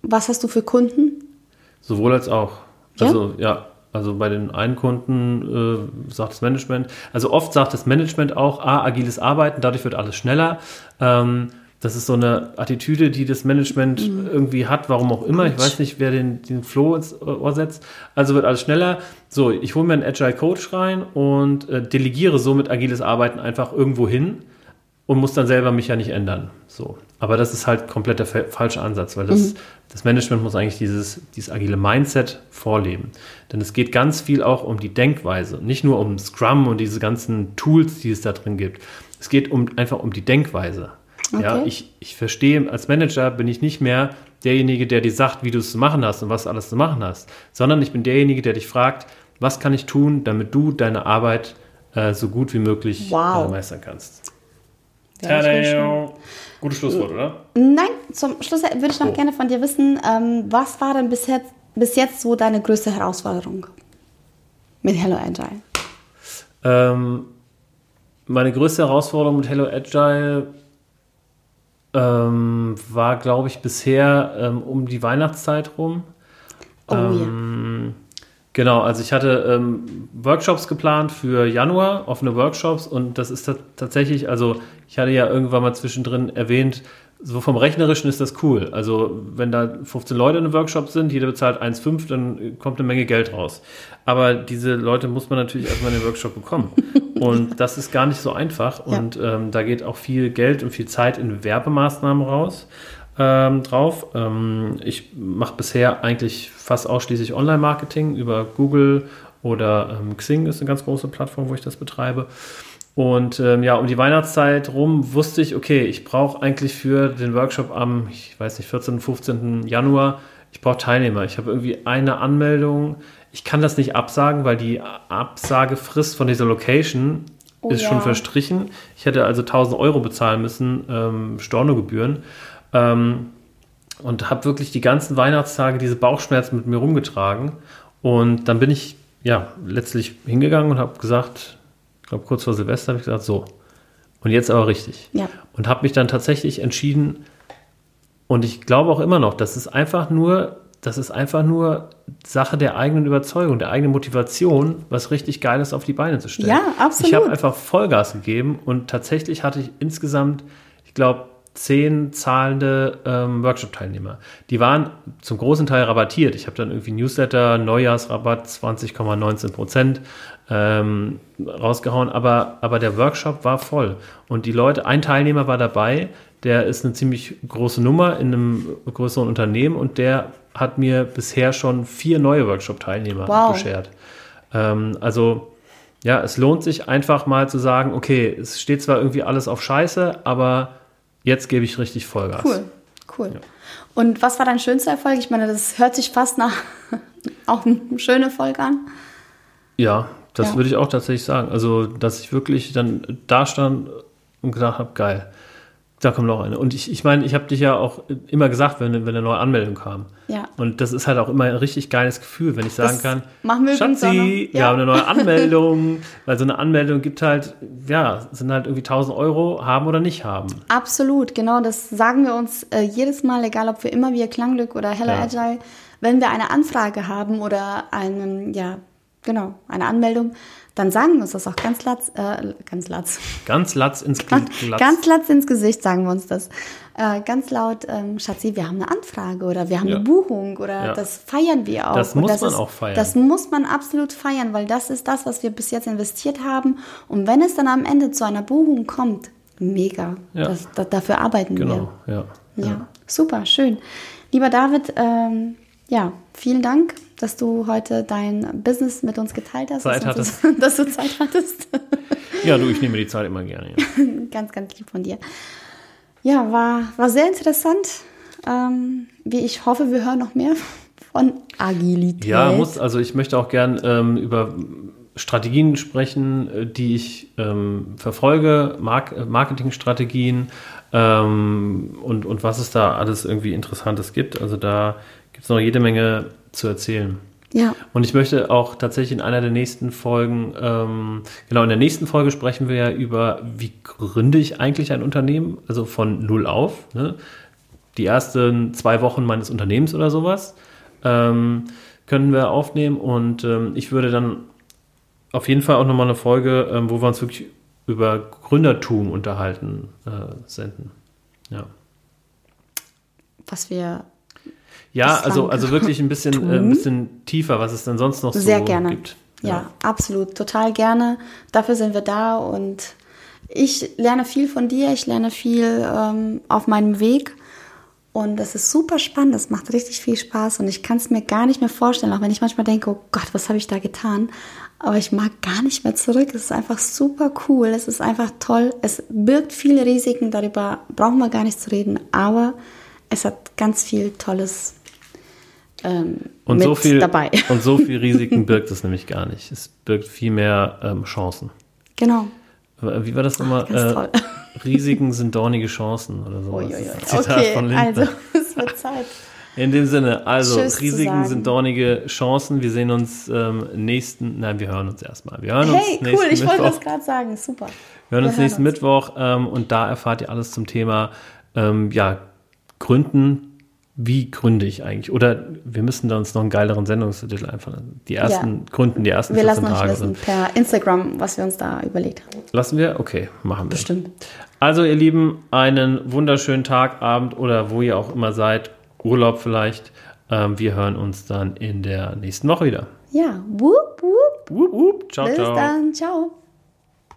was hast du für Kunden? Sowohl als auch. Ja? Also ja, also bei den einen Kunden äh, sagt das Management, also oft sagt das Management auch, ah, agiles Arbeiten, dadurch wird alles schneller. Ähm, das ist so eine Attitüde, die das Management mhm. irgendwie hat, warum auch immer. Ich weiß nicht, wer den, den Flow ins Ohr setzt. Also wird alles schneller. So, ich hole mir einen Agile Coach rein und äh, delegiere somit agiles Arbeiten einfach irgendwo hin und muss dann selber mich ja nicht ändern. So. Aber das ist halt komplett der falsche Ansatz, weil das, mhm. das Management muss eigentlich dieses, dieses agile Mindset vorleben. Denn es geht ganz viel auch um die Denkweise, nicht nur um Scrum und diese ganzen Tools, die es da drin gibt. Es geht um, einfach um die Denkweise. Okay. Ja, ich, ich verstehe, als Manager bin ich nicht mehr derjenige, der dir sagt, wie du es zu machen hast und was alles zu machen hast, sondern ich bin derjenige, der dich fragt, was kann ich tun, damit du deine Arbeit äh, so gut wie möglich Wow. äh, meistern kannst. Ja. Gutes Schlusswort, oder? Nein, zum Schluss würde ich noch Oh. gerne von dir wissen, ähm, was war denn bis jetzt, bis jetzt so deine größte Herausforderung mit Hello Agile? Ähm, meine größte Herausforderung mit Hello Agile ähm, war, glaube ich, bisher ähm, um die Weihnachtszeit rum. Oh Ähm, Genau, also ich hatte ähm, Workshops geplant für Januar, offene Workshops und das ist ta- tatsächlich, also ich hatte ja irgendwann mal zwischendrin erwähnt, so vom Rechnerischen ist das cool. Also wenn da 15 Leute in einem Workshop sind, jeder bezahlt 1,5, dann kommt eine Menge Geld raus. Aber diese Leute muss man natürlich erstmal in den Workshop bekommen. und das ist gar nicht so einfach Ja. und ähm, da geht auch viel Geld und viel Zeit in Werbemaßnahmen raus ähm, drauf. Ähm, ich mache bisher eigentlich fast ausschließlich Online-Marketing über Google oder ähm, Xing ist eine ganz große Plattform, wo ich das betreibe. Und ähm, ja, um die Weihnachtszeit rum wusste ich, okay, ich brauche eigentlich für den Workshop am, ich weiß nicht, 14., 15. Januar, ich brauche Teilnehmer. Ich habe irgendwie eine Anmeldung. Ich kann das nicht absagen, weil die Absagefrist von dieser Location Oh ist ja. schon verstrichen. Ich hätte also 1000 Euro bezahlen müssen, ähm, Stornogebühren. Ähm, und habe wirklich die ganzen Weihnachtstage diese Bauchschmerzen mit mir rumgetragen. Und dann bin ich ja letztlich hingegangen und habe gesagt, glaube kurz vor Silvester habe ich gesagt, so. Und jetzt aber richtig. Ja. Und habe mich dann tatsächlich entschieden, und ich glaube auch immer noch, das ist einfach nur, das ist einfach nur Sache der eigenen Überzeugung, der eigenen Motivation, was richtig Geiles auf die Beine zu stellen. Ja, absolut. Ich habe einfach Vollgas gegeben und tatsächlich hatte ich insgesamt, ich glaube, zehn zahlende ähm, Workshop-Teilnehmer. Die waren zum großen Teil rabattiert. Ich habe dann irgendwie Newsletter, Neujahrsrabatt 20,19 Prozent ähm, rausgehauen, aber, aber der Workshop war voll. Und die Leute, ein Teilnehmer war dabei, der ist eine ziemlich große Nummer in einem größeren Unternehmen und der hat mir bisher schon vier neue Workshop-Teilnehmer Wow. beschert. Ähm, also ja, es lohnt sich einfach mal zu sagen, okay, es steht zwar irgendwie alles auf Scheiße, aber jetzt gebe ich richtig Vollgas. Cool, cool. Und was war dein schönster Erfolg? Ich meine, das hört sich fast nach auch einem schönen Erfolg an. Ja, das Ja. würde ich auch tatsächlich sagen. Also, dass ich wirklich dann da stand und gedacht habe, geil, da kommt noch eine. Und ich, ich meine, ich habe dich ja auch immer gesagt, wenn, wenn eine neue Anmeldung kam. Ja. Und das ist halt auch immer ein richtig geiles Gefühl, wenn ich sagen Das kann, machen wir Schatzi, wir Ja. haben eine neue Anmeldung. Weil so eine Anmeldung gibt halt, ja, sind halt irgendwie 1000 Euro, haben oder nicht haben. Absolut, genau. Das sagen wir uns äh, jedes Mal, egal ob wir immer wir Klangglück oder Hello Ja. Agile, wenn wir eine Anfrage haben oder einen, ja, genau, eine Anmeldung, dann sagen wir uns das auch ganz latz, äh, ganz latz, Ganz latz ins ganz, Glatz. ganz latz ins Gesicht sagen wir uns das. Äh, ganz laut, ähm, Schatzi, wir haben eine Anfrage oder wir haben Ja. eine Buchung oder Ja. das feiern wir auch. Das muss man ist, auch feiern. Das muss man absolut feiern, weil das ist das, was wir bis jetzt investiert haben. Und wenn es dann am Ende zu einer Buchung kommt, mega. Ja. Das, da, dafür arbeiten wir. Genau, ja. Ja, super, schön. Lieber David, ähm, ja, vielen Dank, dass du heute dein Business mit uns geteilt hast. Zeit dass, du dass du Zeit hattest. Ja, du, ich nehme die Zeit immer gerne. Ja. ganz, ganz lieb von dir. Ja, war, war sehr interessant. Ähm, wie ich hoffe, wir hören noch mehr von Agilität. Ja, muss, also ich möchte auch gern ähm, über Strategien sprechen, äh, die ich ähm, verfolge, Mark äh, Marketingstrategien ähm, und, und was es da alles irgendwie Interessantes gibt. Also da gibt es noch jede Menge zu erzählen. Ja, Und ich möchte auch tatsächlich in einer der nächsten Folgen, ähm, genau in der nächsten Folge sprechen wir ja über, wie gründe ich eigentlich ein Unternehmen, also von null auf. Ne? Die ersten zwei Wochen meines Unternehmens oder sowas ähm, können wir aufnehmen und ähm, ich würde dann auf jeden Fall auch nochmal eine Folge, ähm, wo wir uns wirklich über Gründertum unterhalten, äh, senden. Ja. was wir Ja, also, also wirklich ein bisschen, äh, ein bisschen tiefer, was es denn sonst noch Sehr so gerne. gibt. Ja. absolut. Total gerne. Dafür sind wir da und ich lerne viel von dir. Ich lerne viel ähm, auf meinem Weg. Und das ist super spannend. Das macht richtig viel Spaß. Und ich kann es mir gar nicht mehr vorstellen, auch wenn ich manchmal denke, oh Gott, was habe ich da getan? Aber ich mag gar nicht mehr zurück. Es ist einfach super cool. Es ist einfach toll. Es birgt viele Risiken. Darüber brauchen wir gar nicht zu reden. Aber es hat ganz viel Tolles ähm, Und mit so viel dabei. und so viel Risiken birgt es nämlich gar nicht. Es birgt viel mehr ähm, Chancen. Genau. Wie war das nochmal? Ganz toll. Risiken sind dornige Chancen oder so. Zitat Okay, von Lindner. also es wird Zeit. In dem Sinne, also Tschüss Risiken sind dornige Chancen. Wir sehen uns ähm, nächsten, nein, wir hören uns erstmal. Wir hören uns Hey, nächsten cool, ich wollte Mittwoch. das gerade sagen. Super. Wir hören uns Wir hören nächsten uns. Mittwoch ähm, und da erfahrt ihr alles zum Thema ähm, ja, Gründen. Wie gründe ich eigentlich? Oder wir müssen da uns noch einen geileren Sendungstitel einfallen. Die ersten Ja. Gründen, die ersten Wir 14 lassen euch Tage wissen sind. per Instagram, was wir uns da überlegt haben. Lassen wir? Okay, machen wir. Bestimmt. Also ihr Lieben, einen wunderschönen Tag, Abend oder wo ihr auch immer seid. Urlaub vielleicht. Ähm, wir hören uns dann in der nächsten Woche wieder. Ja, wup, wup. Wup, wup. Ciao, Bis ciao. dann. Ciao.